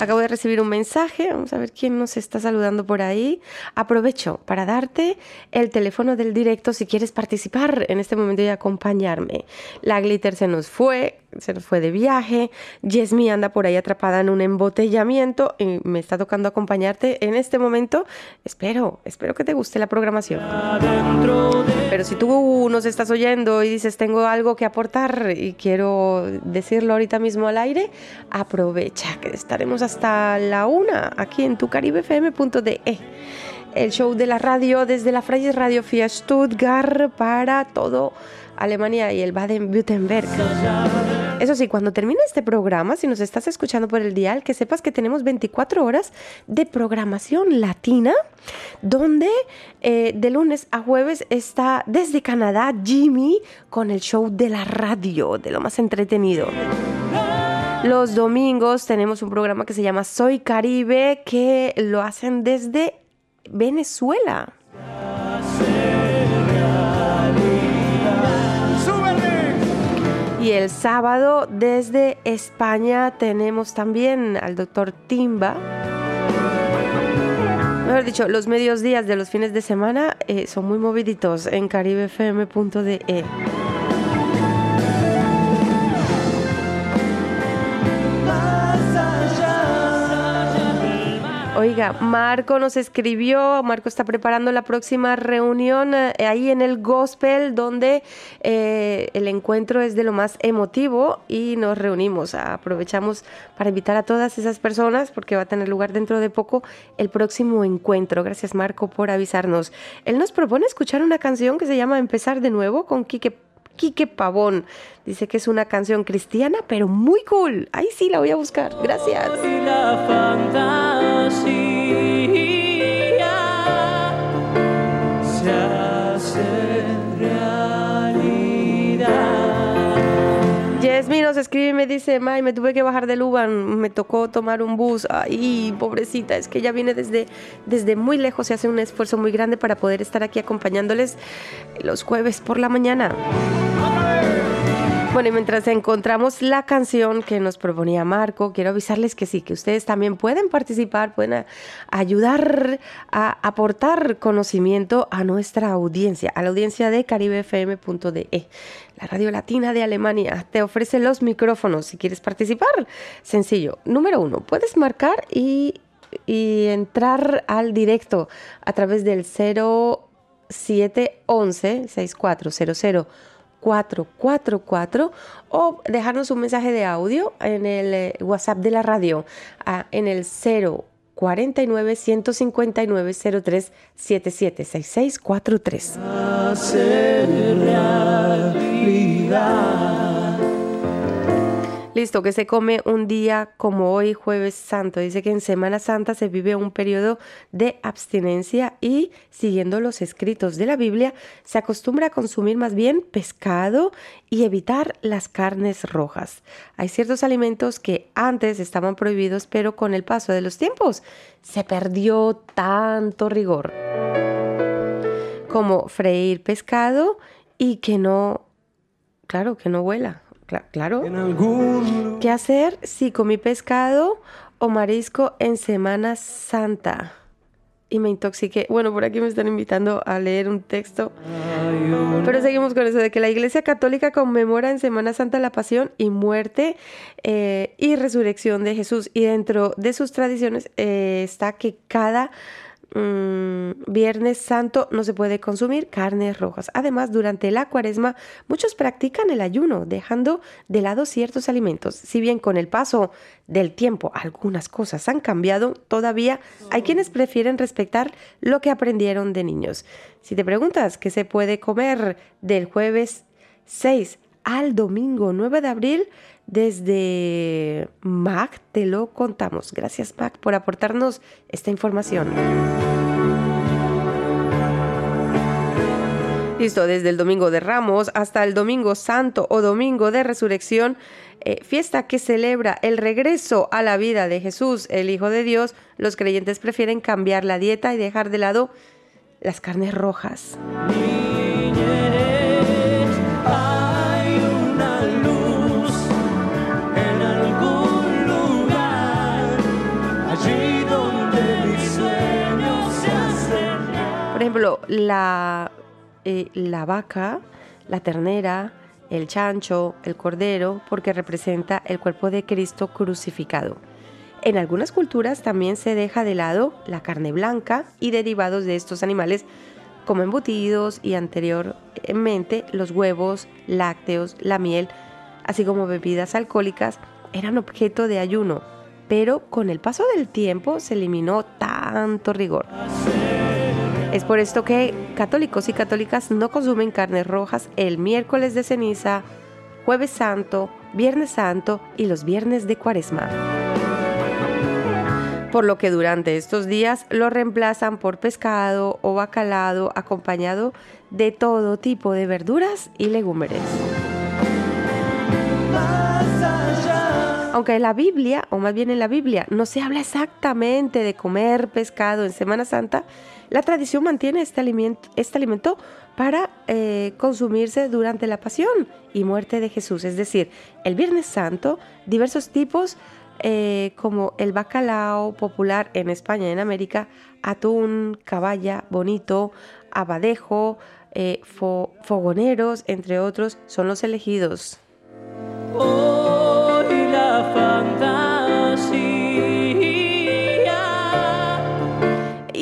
Acabo de recibir un mensaje, vamos a ver quién nos está saludando por ahí. Aprovecho para darte el teléfono del directo si quieres participar en este momento y acompañarme. La Glitter se nos fue, se fue de viaje. Yesmi anda por ahí atrapada en un embotellamiento y me está tocando acompañarte en este momento. Espero, espero que te guste la programación. Pero si tú nos estás oyendo y dices tengo algo que aportar y quiero decirlo ahorita mismo al aire, aprovecha que estaremos hasta la una aquí en tucaribefm.de. El show de la radio desde la Freies Radio Fia Stuttgart para todo Alemania y el Baden-Württemberg. Eso sí, cuando termine este programa, si nos estás escuchando por el dial, que sepas que tenemos 24 horas de programación latina, donde eh, de lunes a jueves está desde Canadá Jimmy con el show de la radio, de lo más entretenido. Los domingos tenemos un programa que se llama Soy Caribe, que lo hacen desde Venezuela. Y el sábado desde España tenemos también al doctor Timba. Mejor dicho, los medios días de los fines de semana eh, son muy moviditos en caribefm.de. Oiga, Marco nos escribió, Marco está preparando la próxima reunión eh, ahí en el gospel donde eh, el encuentro es de lo más emotivo y nos reunimos. Aprovechamos para invitar a todas esas personas porque va a tener lugar dentro de poco el próximo encuentro. Gracias Marco por avisarnos. Él nos propone escuchar una canción que se llama Empezar de nuevo con Quique Quique Pavón. Dice que es una canción cristiana, pero muy cool. Ahí sí la voy a buscar. Gracias. la fantasía Yesmi nos escribe y me dice, May, me tuve que bajar del Uban, me tocó tomar un bus. Ay, pobrecita, es que ella viene desde, desde muy lejos y hace un esfuerzo muy grande para poder estar aquí acompañándoles los jueves por la mañana. Bueno, y mientras encontramos la canción que nos proponía Marco, quiero avisarles que sí, que ustedes también pueden participar, pueden ayudar a aportar conocimiento a nuestra audiencia, a la audiencia de caribefm.de. La radio latina de Alemania te ofrece los micrófonos si quieres participar. Sencillo. Número uno, puedes marcar y, y entrar al directo a través del 0711 6400 444 o dejarnos un mensaje de audio en el eh, WhatsApp de la radio en el 049 159 03 77 6643. Hacer realidad. Listo, que se come un día como hoy, jueves santo. Dice que en Semana Santa se vive un periodo de abstinencia y, siguiendo los escritos de la Biblia, se acostumbra a consumir más bien pescado y evitar las carnes rojas. Hay ciertos alimentos que antes estaban prohibidos, pero con el paso de los tiempos se perdió tanto rigor como freír pescado y que no, claro, que no claro. ¿Qué hacer si comí pescado o marisco en Semana Santa? Y me intoxiqué. Bueno, por aquí me están invitando a leer un texto. Pero seguimos con eso de que la Iglesia Católica conmemora en Semana Santa la pasión y muerte eh, y resurrección de Jesús. Y dentro de sus tradiciones eh, está que cada Viernes Santo no se puede consumir carnes rojas. Además, durante la cuaresma muchos practican el ayuno, dejando de lado ciertos alimentos. Si bien con el paso del tiempo algunas cosas han cambiado, todavía hay quienes prefieren respetar lo que aprendieron de niños. Si te preguntas qué se puede comer del jueves 6 al domingo 9 de abril, desde Mac te lo contamos. Gracias Mac por aportarnos esta información. Listo, desde el domingo de Ramos hasta el domingo santo o domingo de resurrección, eh, fiesta que celebra el regreso a la vida de Jesús, el Hijo de Dios, los creyentes prefieren cambiar la dieta y dejar de lado las carnes rojas. Ejemplo, eh, la vaca, la ternera, el chancho, el cordero, porque representa el cuerpo de Cristo crucificado. En algunas culturas también se deja de lado la carne blanca y derivados de estos animales como embutidos y anteriormente los huevos, lácteos, la miel, así como bebidas alcohólicas, eran objeto de ayuno, pero con el paso del tiempo se eliminó tanto rigor. Es por esto que católicos y católicas no consumen carnes rojas el miércoles de ceniza, jueves santo, viernes santo y los viernes de cuaresma. Por lo que durante estos días lo reemplazan por pescado o bacalado acompañado de todo tipo de verduras y legumbres. Aunque en la Biblia, o más bien en la Biblia, no se habla exactamente de comer pescado en Semana Santa, la tradición mantiene este alimento, este alimento para eh, consumirse durante la pasión y muerte de Jesús. Es decir, el Viernes Santo, diversos tipos eh, como el bacalao popular en España y en América, atún, caballa, bonito, abadejo, eh, fo- fogoneros, entre otros, son los elegidos. Hoy la fantasía.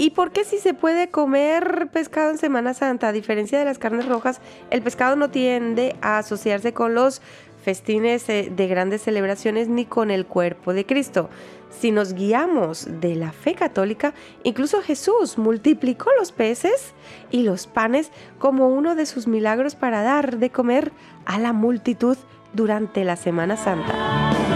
¿Y por qué si se puede comer pescado en Semana Santa? A diferencia de las carnes rojas, el pescado no tiende a asociarse con los festines eh, de grandes celebraciones ni con el cuerpo de Cristo. Si nos guiamos de la fe católica, incluso Jesús multiplicó los peces y los panes como uno de sus milagros para dar de comer a la multitud durante la Semana Santa.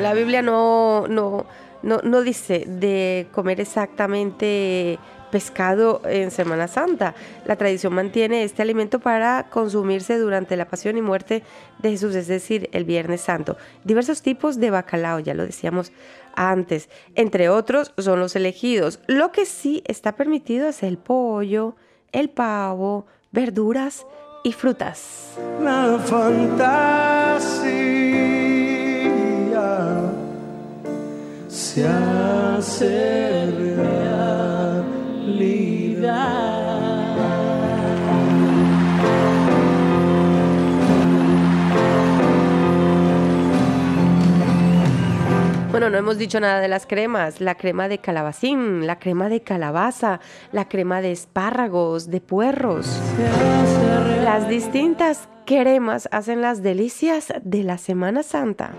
La Biblia no, no, no, no dice de comer exactamente pescado en Semana Santa. La tradición mantiene este alimento para consumirse durante la pasión y muerte de Jesús, es decir, el Viernes Santo. Diversos tipos de bacalao, ya lo decíamos antes. Entre otros son los elegidos. Lo que sí está permitido es el pollo, el pavo, verduras y frutas. La fantasía se hace realidad. Bueno, no hemos dicho nada de las cremas. La crema de calabacín, la crema de calabaza, la crema de espárragos, de puerros. Las distintas cremas hacen las delicias de la Semana Santa.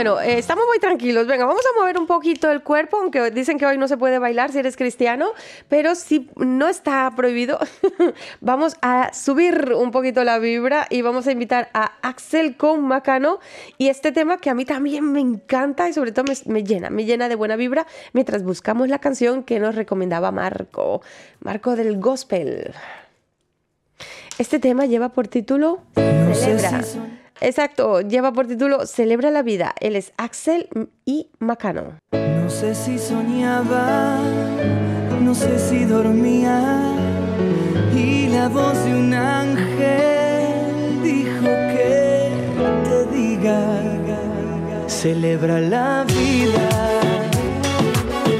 Bueno, eh, estamos muy tranquilos. Venga, vamos a mover un poquito el cuerpo, aunque dicen que hoy no se puede bailar si eres cristiano, pero si no está prohibido, vamos a subir un poquito la vibra y vamos a invitar a Axel con Macano y este tema que a mí también me encanta y sobre todo me, me llena, me llena de buena vibra mientras buscamos la canción que nos recomendaba Marco, Marco del Gospel. Este tema lleva por título Celebra. Exacto, lleva por título Celebra la vida. Él es Axel y Macano. No sé si soñaba, no sé si dormía y la voz de un ángel dijo que te diga, celebra la vida.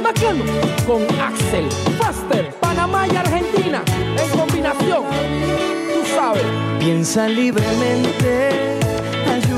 Bacano con Axel, Faster, Panamá y Argentina en combinación. Tú sabes. Piensa libremente,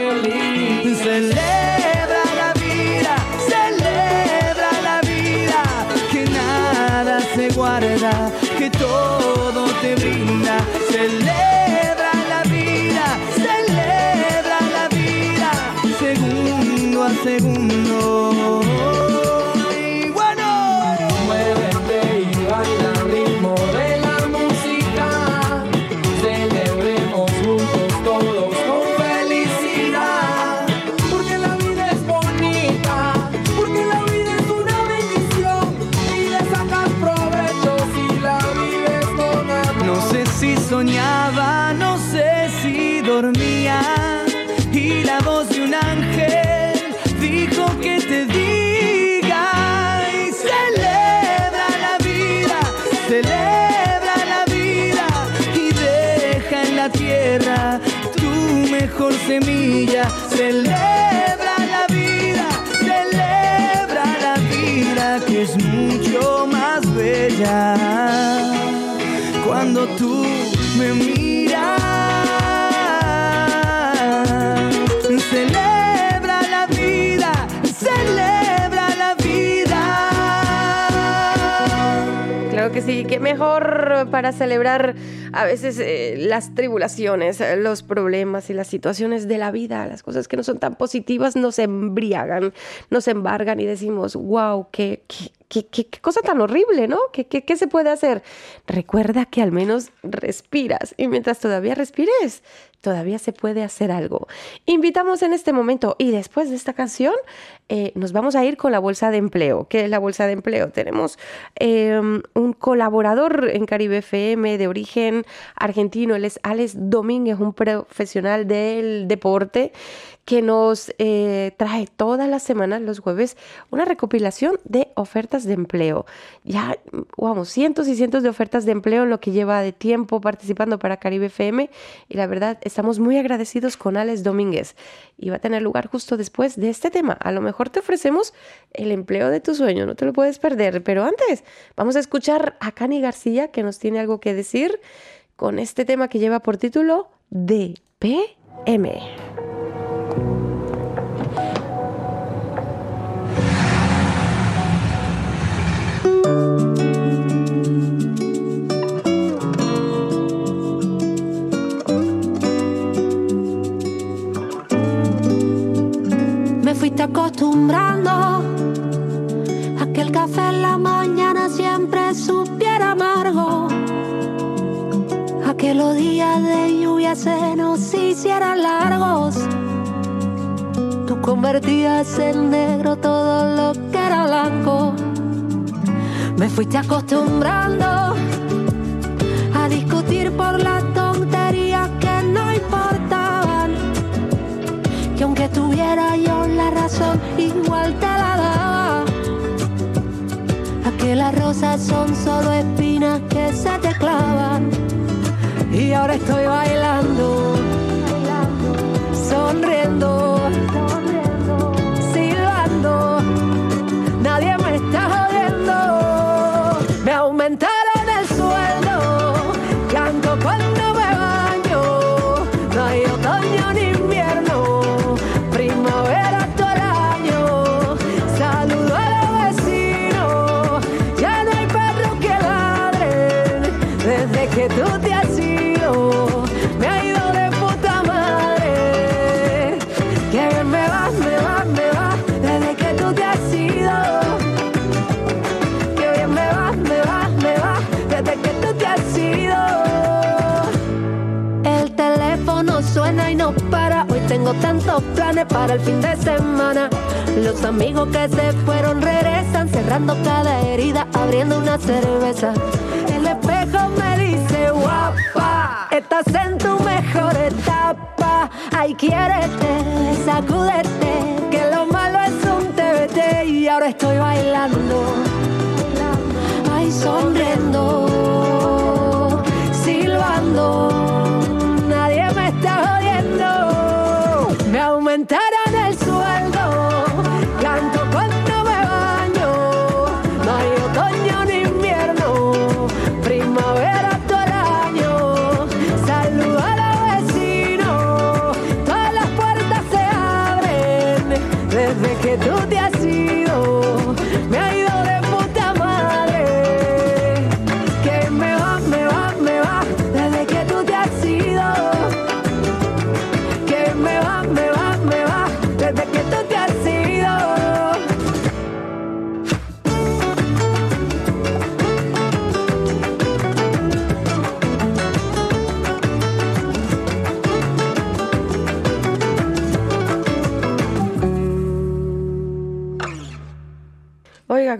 vida feliz. Semilla. Celebra la vida, celebra la vida que es mucho más bella cuando tú me miras. Celebra la vida, celebra la vida. Claro que sí, qué mejor para celebrar a veces eh, las tribulaciones, eh, los problemas y las situaciones de la vida, las cosas que no son tan positivas nos embriagan, nos embargan y decimos, wow, qué, qué, qué- qué- cosa tan horrible, ¿no? ¿Qué, se puede hacer? Recuerda que al menos respiras y mientras todavía respires, todavía se puede hacer algo. Invitamos en este momento y después de esta canción eh, nos vamos a ir con la bolsa de empleo. ¿Qué es la bolsa de empleo? Tenemos eh, un colaborador en Caribe FM de origen argentino, él es Alex Domínguez, un profesional del deporte que nos eh, trae todas las semanas, los jueves, una recopilación de ofertas de empleo. Ya, vamos, cientos y cientos de ofertas de empleo en lo que lleva de tiempo participando para Caribe FM y la verdad estamos muy agradecidos con Alex Domínguez y va a tener lugar justo después de este tema. A lo mejor te ofrecemos el empleo de tu sueño, no te lo puedes perder, pero antes vamos a escuchar a Cani García que nos tiene algo que decir con este tema que lleva por título DPM. Fuiste acostumbrando a que el café en la mañana siempre supiera amargo. A que los días de lluvia se nos hicieran largos. Tú convertías en negro todo lo que era blanco. Me fuiste acostumbrando a discutir por las tuviera yo la razón, igual te la daba. A que las rosas son solo espinas que se te clavan. Y ahora estoy bailando, sonriendo, para el fin de semana. Los amigos que se fueron regresan, cerrando cada herida, abriendo una cerveza. El espejo me dice, guapa, estás en tu mejor etapa. Ay, quiérete, sacúdete, que lo malo es un TBT y ahora estoy bailando. Ay, sonriendo, silbando, Me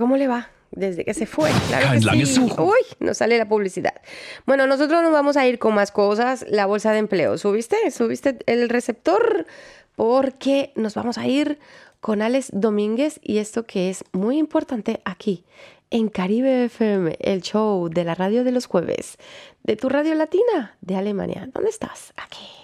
¿cómo le va? Desde que se fue. Claro que sí. Uy, nos sale la publicidad. Bueno, nosotros nos vamos a ir con más cosas. La bolsa de empleo. ¿Subiste? ¿Subiste el receptor? Porque nos vamos a ir con Alex Domínguez y esto que es muy importante aquí en Caribe FM, el show de la radio de los jueves, de tu radio latina de Alemania. ¿Dónde estás? Aquí.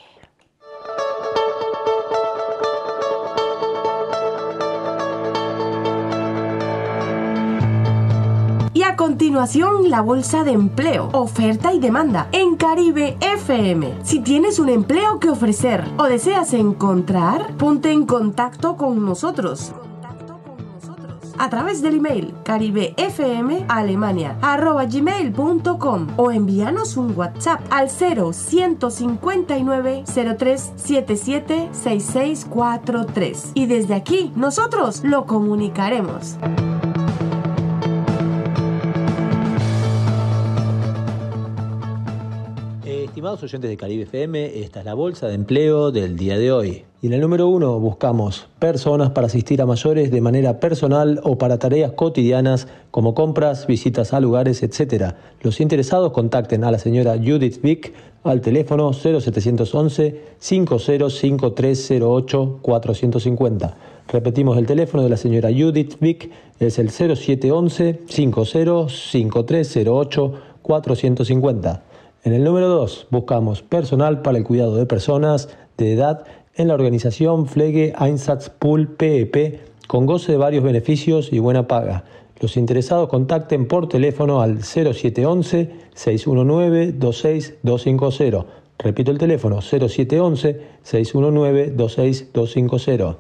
Continuación, la bolsa de empleo, oferta y demanda en Caribe FM. Si tienes un empleo que ofrecer o deseas encontrar, ponte en contacto con nosotros. A través del email caribefmalemania.com o envíanos un WhatsApp al 0159 0377 6643 y desde aquí nosotros lo comunicaremos. Estimados oyentes de Caribe FM, esta es la bolsa de empleo del día de hoy. Y en el número uno buscamos personas para asistir a mayores de manera personal o para tareas cotidianas como compras, visitas a lugares, etc. Los interesados contacten a la señora Judith Vick al teléfono 0711 505308 450. Repetimos el teléfono de la señora Judith Vick, es el 0711 505308 450. En el número 2 buscamos personal para el cuidado de personas de edad en la organización Pflege Einsatzpool PEP con goce de varios beneficios y buena paga. Los interesados contacten por teléfono al 0711 619 26250. Repito el teléfono 0711 619 26250.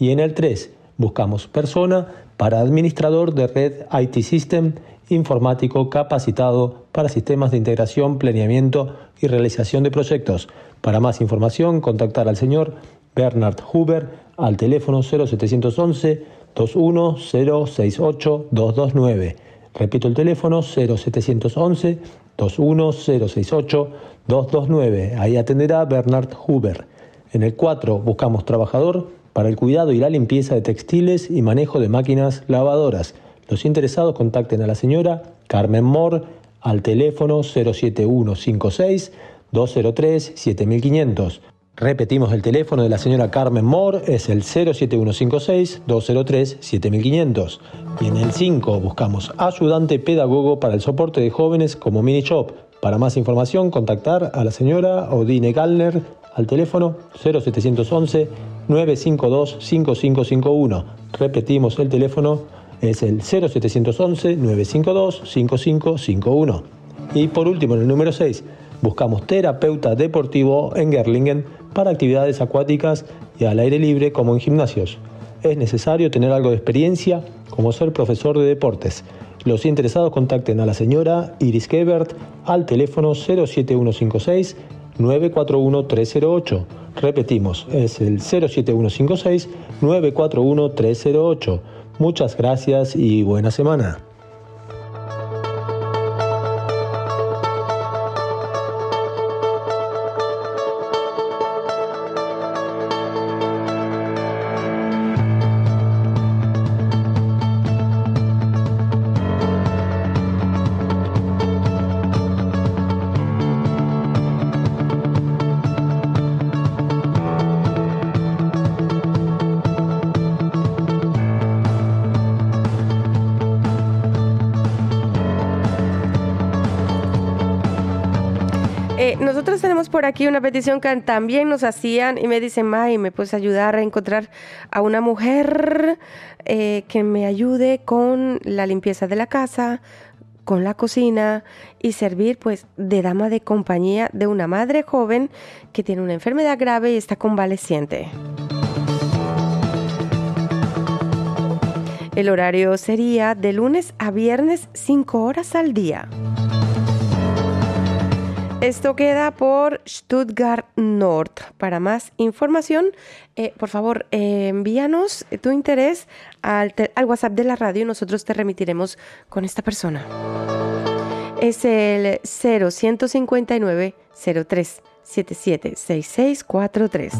Y en el 3 buscamos persona para administrador de red IT System informático capacitado para sistemas de integración, planeamiento y realización de proyectos. Para más información, contactar al señor Bernard Huber al teléfono 0711 21068 229. Repito el teléfono 0711 21068 229. Ahí atenderá Bernard Huber. En el 4 buscamos trabajador para el cuidado y la limpieza de textiles y manejo de máquinas lavadoras. Los interesados contacten a la señora Carmen Moore al teléfono 07156 203 7500. Repetimos el teléfono de la señora Carmen Moore, es el 07156 203 7500. Y en el 5 buscamos ayudante pedagogo para el soporte de jóvenes como mini shop. Para más información, contactar a la señora Odine Gallner al teléfono 0711 952 5551. Repetimos el teléfono es el 0711-952-5551. Y por último, en el número 6, buscamos terapeuta deportivo en Gerlingen para actividades acuáticas y al aire libre como en gimnasios. Es necesario tener algo de experiencia como ser profesor de deportes. Los interesados contacten a la señora Iris Gebert al teléfono 07156 941 308. Repetimos, es el 07156 941 308. Muchas gracias y buena semana. Aquí una petición que también nos hacían y me dicen, May, ¿me puedes ayudar a encontrar a una mujer eh, que me ayude con la limpieza de la casa, con la cocina y servir pues de dama de compañía de una madre joven que tiene una enfermedad grave y está convaleciente? El horario sería de lunes a viernes 5 horas al día. Esto queda por Stuttgart Nord. Para más información, eh, por favor, eh, envíanos tu interés al, WhatsApp de la radio y nosotros te remitiremos con esta persona. Es el 0159 03 77 6643.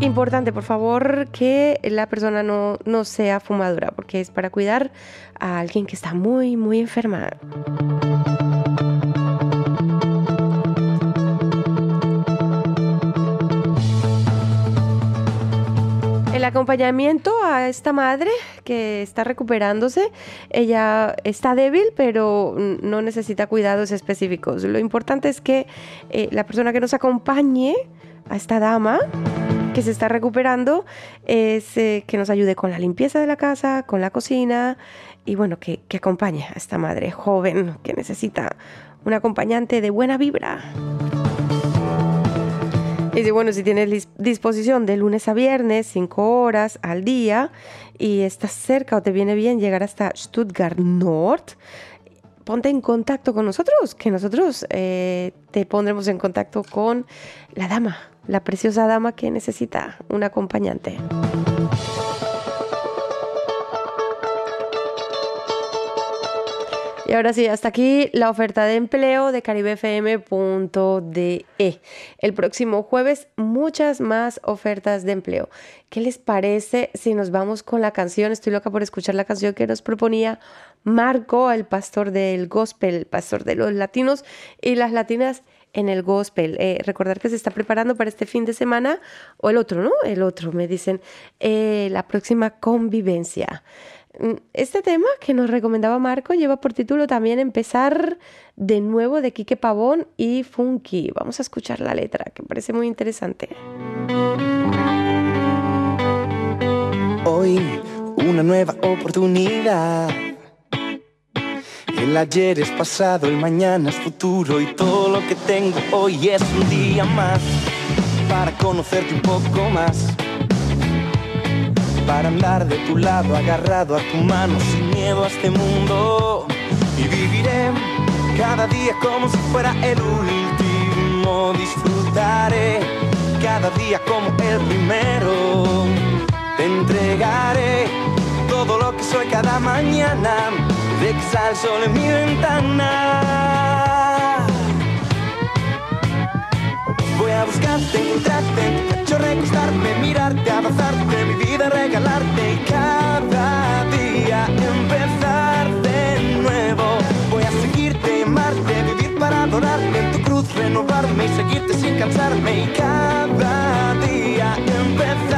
Importante, por favor, que la persona no, no sea fumadora, porque es para cuidar a alguien que está muy, muy enferma. Acompañamiento a esta madre que está recuperándose, ella está débil, pero no necesita cuidados específicos. Lo importante es que eh, la persona que nos acompañe a esta dama que se está recuperando es eh, que nos ayude con la limpieza de la casa, con la cocina y bueno, que acompañe a esta madre joven que necesita un acompañante de buena vibra. Si, bueno, si tienes disposición de lunes a viernes, 5 horas al día, y estás cerca o te viene bien llegar hasta Stuttgart Nord, ponte en contacto con nosotros, que nosotros eh, te pondremos en contacto con la dama, la preciosa dama que necesita un acompañante. Y ahora sí, hasta aquí la oferta de empleo de caribefm.de. El próximo jueves, muchas más ofertas de empleo. ¿Qué les parece si nos vamos con la canción? Estoy loca por escuchar la canción que nos proponía Marco, el pastor del gospel, el pastor de los latinos y las latinas en el gospel. Eh, recordar que se está preparando para este fin de semana, o el otro, ¿no? El otro, me dicen, eh, la próxima convivencia. Mm, Este tema que nos recomendaba Marco lleva por título también Empezar de nuevo de Quique Pavón y Funky. Vamos a escuchar la letra, que parece muy interesante. Hoy una nueva oportunidad. El ayer es pasado, el mañana es futuro y todo lo que tengo hoy es un día más para conocerte un poco más. Para andar de tu lado agarrado a tu mano sin miedo a este mundo y viviré cada día como si fuera el último. Disfrutaré cada día como el primero. Te entregaré todo lo que soy cada mañana. De que sale en mi ventana. A buscarte, encontrarte, pecho recostarme, mirarte, abrazarte, mi vida regalarte y cada día empezar de nuevo. Voy a seguirte, amarte, vivir para adorarte, en tu cruz renovarme y seguirte sin cansarme y cada día empezar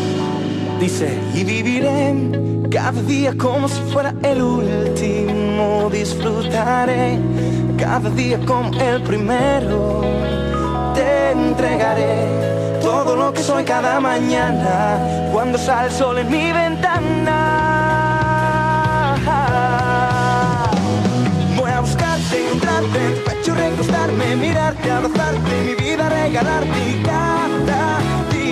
Dice, y viviré cada día como si fuera el último. Disfrutaré cada día como el primero. Te entregaré todo lo que soy cada mañana cuando sale el sol en mi ventana. Voy a buscarte, encontrarte pecho, recostarme, mirarte, abrazarte, mi vida regalarte y cada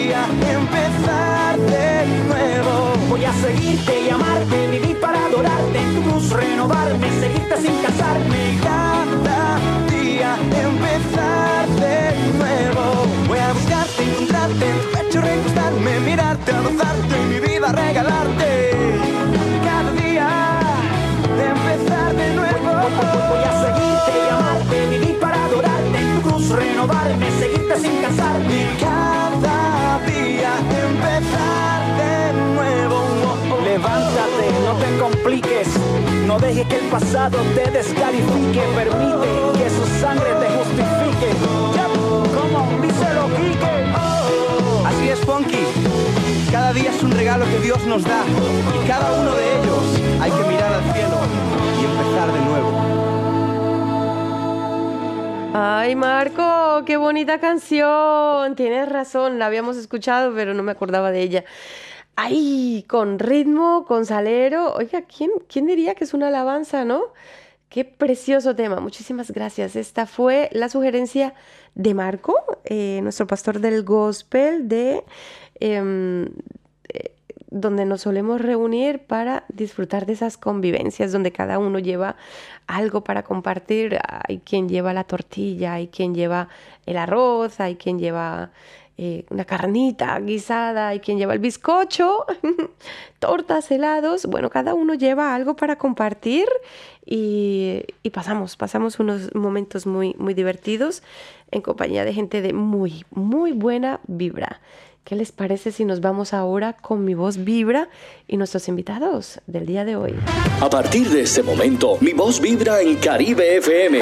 día empezar de nuevo. Voy a seguirte y amarte, vivir para adorarte, tu luz renovarme, seguirte sin casarme. Cada día empezar de nuevo. Voy a buscarte, encontrarte en tu pecho, recostarme, mirarte, abrazarte, mi vida regalarte. Cada día empezar de nuevo. Voy a seguirte y amarte, vivir para adorarte, tu luz renovarme, seguirte sin casarme. Compliques, no dejes que el pasado te descalifique, permite que su sangre te justifique. Ya, como dice lo Quique. Así es, Funky. Cada día es un regalo que Dios nos da. Y cada uno de ellos hay que mirar al cielo y empezar de nuevo. Ay, Marco, qué bonita canción. Tienes razón, la habíamos escuchado, pero no me acordaba de ella. Ay, con ritmo, con salero. Oiga, ¿quién, quién diría que es una alabanza, no? Qué precioso tema. Muchísimas gracias. Esta fue la sugerencia de Marco, eh, nuestro pastor del gospel de em, eh, donde nos solemos reunir para disfrutar de esas convivencias, donde cada uno lleva algo para compartir. Hay quien lleva la tortilla, hay quien lleva el arroz, hay quien lleva eh, una carnita guisada, hay quien lleva el bizcocho, tortas, helados. Bueno, cada uno lleva algo para compartir y, pasamos, pasamos unos momentos muy, muy divertidos en compañía de gente de muy, muy buena vibra. ¿Qué les parece si nos vamos ahora con mi voz vibra y nuestros invitados del día de hoy? A partir de este momento, mi voz vibra en Caribe FM.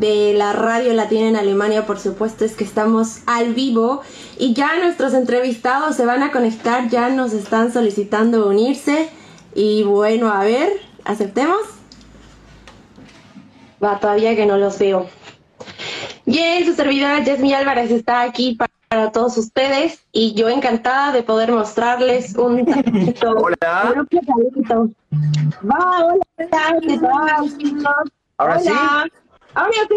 de la radio latina en Alemania, por supuesto, es que estamos al vivo y ya nuestros entrevistados se van a conectar, ya nos están solicitando unirse y bueno, a ver, aceptemos. Va, todavía que no los veo. Bien, su servidora Jasmine Álvarez está aquí pa- para todos ustedes y yo encantada de poder mostrarles un talento. Hola. Un talento. Va, hola, ¿qué tal? Ahora sí. Hola. Ahora sí,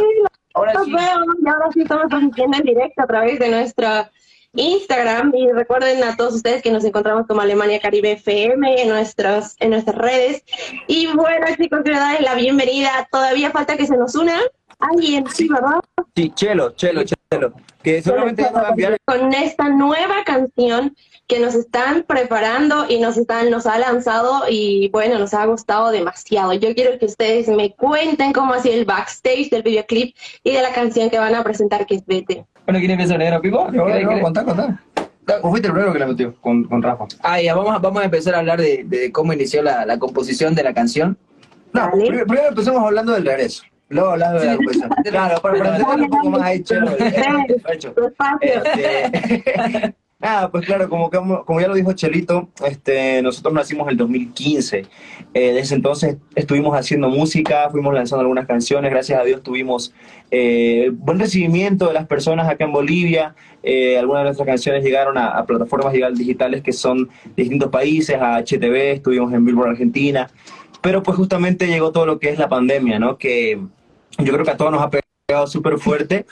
Ahora los sí. veo y ahora sí estamos transmitiendo en directo a través de nuestra Instagram y recuerden a todos ustedes que nos encontramos como Alemania Caribe FM en nuestras en nuestras redes y bueno chicos quiero darles la bienvenida todavía falta que se nos una alguien sí verdad Sí, Chelo, Chelo, Chelo. Que nos va a enviar. con esta nueva canción que nos están preparando y nos están nos ha lanzado y bueno nos ha gustado demasiado yo quiero que ustedes me cuenten cómo ha sido el backstage del videoclip y de la canción que van a presentar que es Vete Bueno, ¿quién empieza negro, Pipo? No, ¿Querés- no, contá, contá. Vos fuiste el primero que la metió con, con Rafa. Ah, ya, vamos, a- vamos a empezar a hablar de, de cómo inició la, la composición de la canción. No, primero, primero empezamos hablando del regreso. Luego hablando de la composición. Claro, para, para un poco más ahí, Chelo. Hecho. Este, Nada, pues claro, como, como, como ya lo dijo Chelito, este, nosotros nacimos en el 2015. Eh, desde entonces estuvimos haciendo música, fuimos lanzando algunas canciones, gracias a Dios tuvimos eh, buen recibimiento de las personas acá en Bolivia. Eh, algunas de nuestras canciones llegaron a, plataformas digitales que son de distintos países, a HTV, estuvimos en Billboard Argentina. Pero pues justamente llegó todo lo que es la pandemia, ¿no? Que yo creo que a todos nos ha pegado súper fuerte.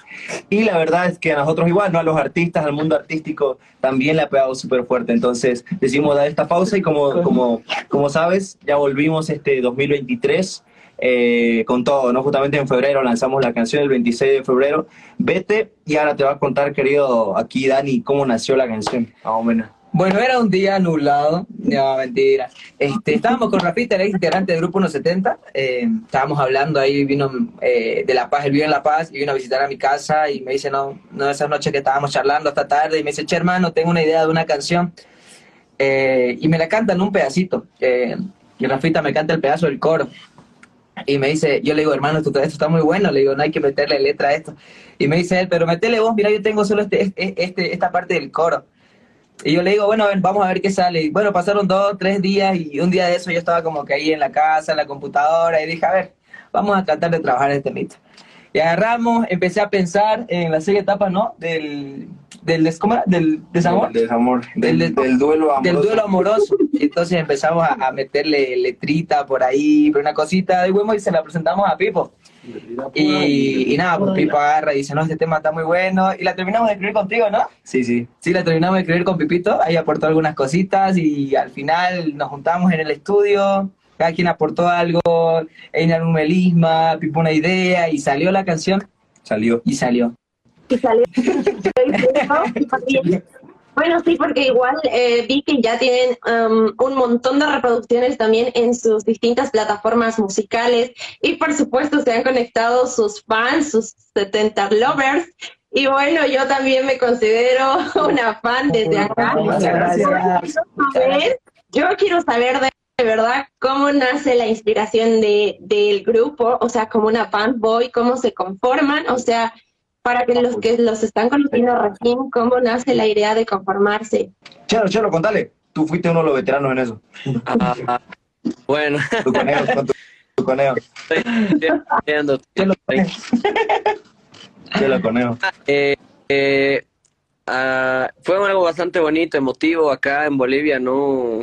Y la verdad es que a nosotros igual, ¿no? A los artistas, al mundo artístico también le ha pegado súper fuerte. Entonces decidimos dar esta pausa y como, como, como sabes, ya volvimos este 2023 eh, con todo, ¿no? Justamente en febrero lanzamos la canción el 26 de febrero. Vete y ahora te va a contar, querido, aquí Dani, cómo nació la canción, más. Bueno, era un día nublado, no, mentira. Este, estábamos con Rafita, ex integrante del Grupo 170, eh, estábamos hablando ahí, vino eh, de La Paz, él vive en La Paz, y vino a visitar a mi casa y me dice, no, no, esa noche que estábamos charlando hasta tarde, y me dice, che hermano, tengo una idea de una canción, Eh, y me la cantan un pedacito, eh, y Rafita me canta el pedazo del coro, y me dice, yo le digo, hermano, esto, esto está muy bueno, le digo, no hay que meterle letra a esto, y me dice él, pero metele vos, mira, yo tengo solo este, este- esta parte del coro, y yo le digo, bueno, ven, vamos a ver qué sale. Y bueno, pasaron dos, tres días y un día de eso yo estaba como que ahí en la casa, en la computadora y dije, a ver, vamos a tratar de trabajar este mito. Y agarramos, empecé a pensar en las seis etapas, ¿no? Del, del, ¿cómo era? del desamor. Del desamor, del, del duelo amoroso. Del duelo amoroso. Y entonces empezamos a, a meterle letrita por ahí, pero una cosita de huevo y se la presentamos a Pipo. Y, y nada, pues Pipo agarra y dice, no, este tema está muy bueno. Y la terminamos de escribir contigo, ¿no? Sí, sí. Sí, la terminamos de escribir con Pipito, ahí aportó algunas cositas y al final nos juntamos en el estudio, cada quien aportó algo, Einar un melisma, Pipo una idea y salió la canción. Salió. Y salió. Y salió. Bueno, sí, porque igual eh, vi que ya tienen um, un montón de reproducciones también en sus distintas plataformas musicales y por supuesto se han conectado sus fans, sus 70 lovers. Y bueno, yo también me considero una fan desde acá. Muchas gracias. saber- Yo quiero saber de, de verdad cómo nace la inspiración de, del grupo, o sea, como una fanboy, cómo se conforman, o sea, para que los que los están conociendo recién, cómo nace la idea de conformarse. Chelo, Chelo, contale. Tú fuiste uno de los veteranos en eso. Ah, bueno. Tu conejo, con tu, tu conejo. Chelo, Chelo, conejo. Eh, eh, ah, fue algo bastante bonito, emotivo. Acá en Bolivia no,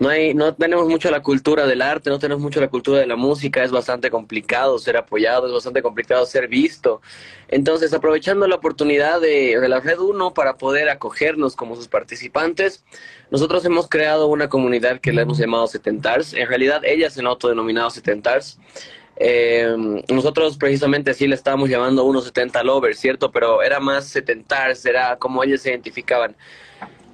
no hay, no tenemos mucho la cultura del arte, no tenemos mucho la cultura de la música. Es bastante complicado ser apoyado, es bastante complicado ser visto. Entonces, aprovechando la oportunidad de, la Red 1 para poder acogernos como sus participantes, nosotros hemos creado una comunidad que le hemos llamado Setentars. En realidad, ellas se han autodenominado Setentars. Eh, nosotros precisamente así le estábamos llamando 170 lovers, ¿cierto? Pero era más setentars, era como ellos se identificaban.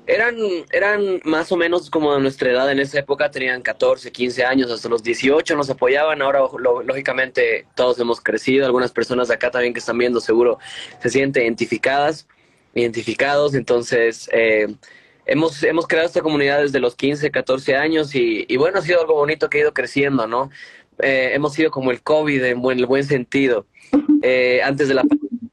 Eran, eran más o menos como de nuestra edad en esa época, tenían 14, 15 años, hasta los 18 nos apoyaban, ahora lo- lógicamente todos hemos crecido, algunas personas de acá también que están viendo seguro se sienten identificadas, identificados, entonces eh, hemos, hemos creado esta comunidad desde los 15, 14 años y, y bueno, ha sido algo bonito que ha ido creciendo, ¿no? Eh, hemos sido como el COVID en buen, el buen sentido. Eh, antes, de la,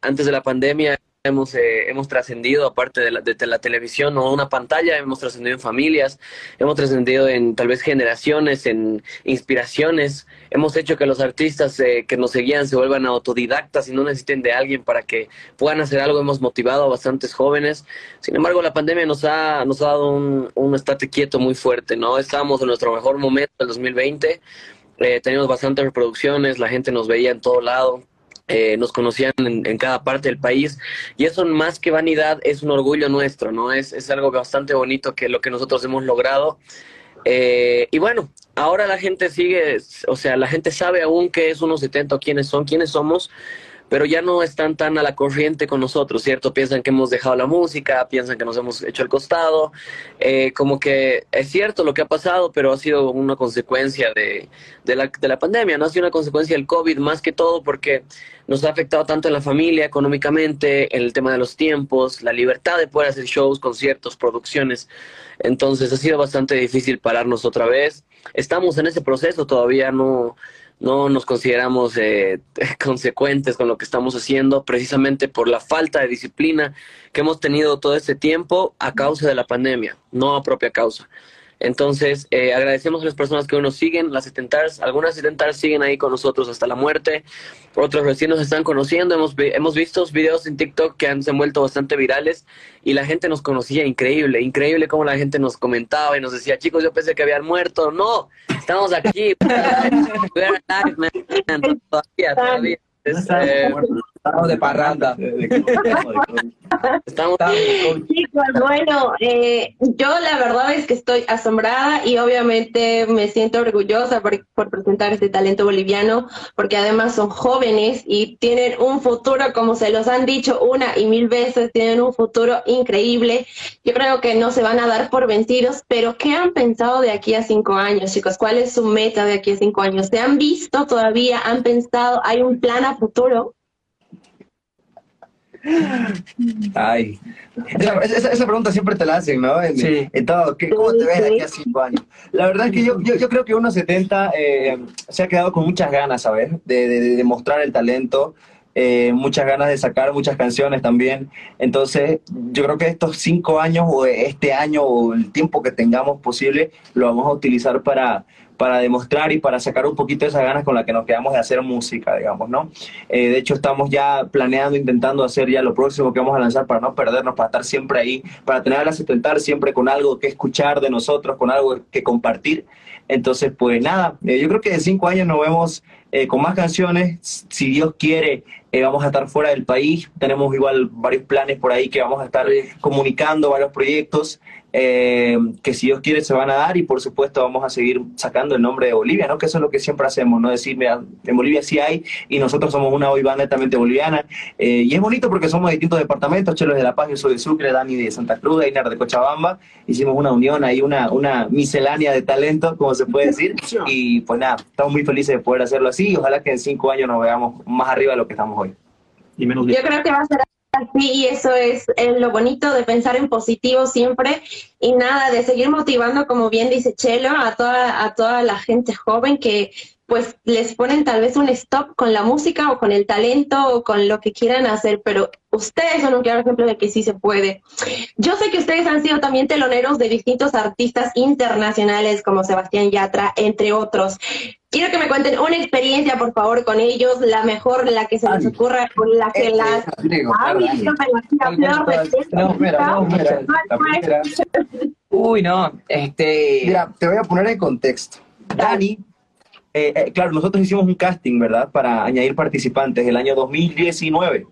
antes de la pandemia hemos, eh, hemos trascendido, aparte de la, de la televisión o una pantalla, hemos trascendido en familias, hemos trascendido en tal vez generaciones, en inspiraciones. Hemos hecho que los artistas eh, que nos seguían se vuelvan autodidactas y no necesiten de alguien para que puedan hacer algo. Hemos motivado a bastantes jóvenes. Sin embargo, la pandemia nos ha, nos ha dado un, un estate quieto muy fuerte, ¿no? Estábamos en nuestro mejor momento, el 2020. Eh, teníamos bastantes reproducciones, la gente nos veía en todo lado, eh, nos conocían en, cada parte del país y eso más que vanidad es un orgullo nuestro, ¿no? Es, es algo bastante bonito que lo que nosotros hemos logrado. Eh, y bueno, ahora la gente sigue, o sea, la gente sabe aún qué es 1.70 o quiénes son, quiénes somos, pero ya no están tan a la corriente con nosotros, ¿cierto? Piensan que hemos dejado la música, piensan que nos hemos hecho al costado, eh, como que es cierto lo que ha pasado, pero ha sido una consecuencia de, de, la, de la pandemia, no ha sido una consecuencia del COVID más que todo porque nos ha afectado tanto en la familia, económicamente, en el tema de los tiempos, la libertad de poder hacer shows, conciertos, producciones. Entonces ha sido bastante difícil pararnos otra vez. Estamos en ese proceso, todavía no, no nos consideramos eh, consecuentes con lo que estamos haciendo, precisamente por la falta de disciplina que hemos tenido todo este tiempo a causa de la pandemia, no a propia causa. Entonces, eh, agradecemos a las personas que nos siguen, las setentars, algunas setentars siguen ahí con nosotros hasta la muerte, otros recién nos están conociendo, hemos, vi- hemos visto videos en TikTok que han se han vuelto bastante virales y la gente nos conocía, increíble, increíble cómo la gente nos comentaba y nos decía, chicos, yo pensé que habían muerto, no, estamos aquí, We are alive, man. todavía, todavía. Eh, Estamos de parranda. Estamos Chicos, bueno, eh, yo la verdad es que estoy asombrada y obviamente me siento orgullosa por, por presentar este talento boliviano, porque además son jóvenes y tienen un futuro, como se los han dicho una y mil veces, tienen un futuro increíble. Yo creo que no se van a dar por vencidos, pero ¿qué han pensado de aquí a cinco años, chicos? ¿Cuál es su meta de aquí a cinco años? ¿Se han visto todavía? ¿Han pensado? ¿Hay un plan a futuro? Ay, esa, esa- esa pregunta siempre te la hacen, ¿no? En, en todo, ¿qué- ¿cómo te ves de aquí a cinco años? La verdad es que yo, yo, yo creo que 1.70 eh, se ha quedado con muchas ganas, ¿sabes? De, de, de demostrar el talento, eh, muchas ganas de sacar muchas canciones también. Entonces, yo creo que estos cinco años o este año o el tiempo que tengamos posible, lo vamos a utilizar para para demostrar y para sacar un poquito esas ganas con las que nos quedamos de hacer música, digamos, ¿no? Eh, de hecho, estamos ya planeando, intentando hacer ya lo próximo que vamos a lanzar para no perdernos, para estar siempre ahí, para tener a la 70 siempre con algo que escuchar de nosotros, con algo que compartir. Entonces, pues nada, eh, yo creo que de cinco años nos vemos eh, con más canciones. Si Dios quiere, eh, vamos a estar fuera del país. Tenemos igual varios planes por ahí que vamos a estar comunicando, varios proyectos eh, que si Dios quiere se van a dar y por supuesto vamos a seguir sacando el nombre de Bolivia, ¿no? Que eso es lo que siempre hacemos, ¿no? Decir, mira, en Bolivia sí hay y nosotros somos una boy band netamente boliviana eh, y es bonito porque somos de distintos departamentos, Chelo es de La Paz, yo soy de Sucre, Dani de Santa Cruz, Einar de Cochabamba, hicimos una unión ahí, una, una miscelánea de talento, como se puede decir, y pues nada, estamos muy felices de poder hacerlo así y ojalá que en cinco años nos veamos más arriba de lo que estamos hoy. Y menos Yo creo que va a ser así y eso es lo bonito de pensar en positivo siempre y nada, de seguir motivando, como bien dice Chelo, a toda, a toda la gente joven que pues les ponen tal vez un stop con la música o con el talento o con lo que quieran hacer, pero ustedes son un claro ejemplo de que sí se puede. Yo sé que ustedes han sido también teloneros de distintos artistas internacionales como Sebastián Yatra, entre otros. Quiero que me cuenten una experiencia, por favor, con ellos, la mejor, la que se les ocurra, con la que la. Uy, no, este... Mira, te voy a poner en contexto. Dani, eh, eh, claro, nosotros hicimos un casting, ¿verdad? Para añadir participantes el año 2019.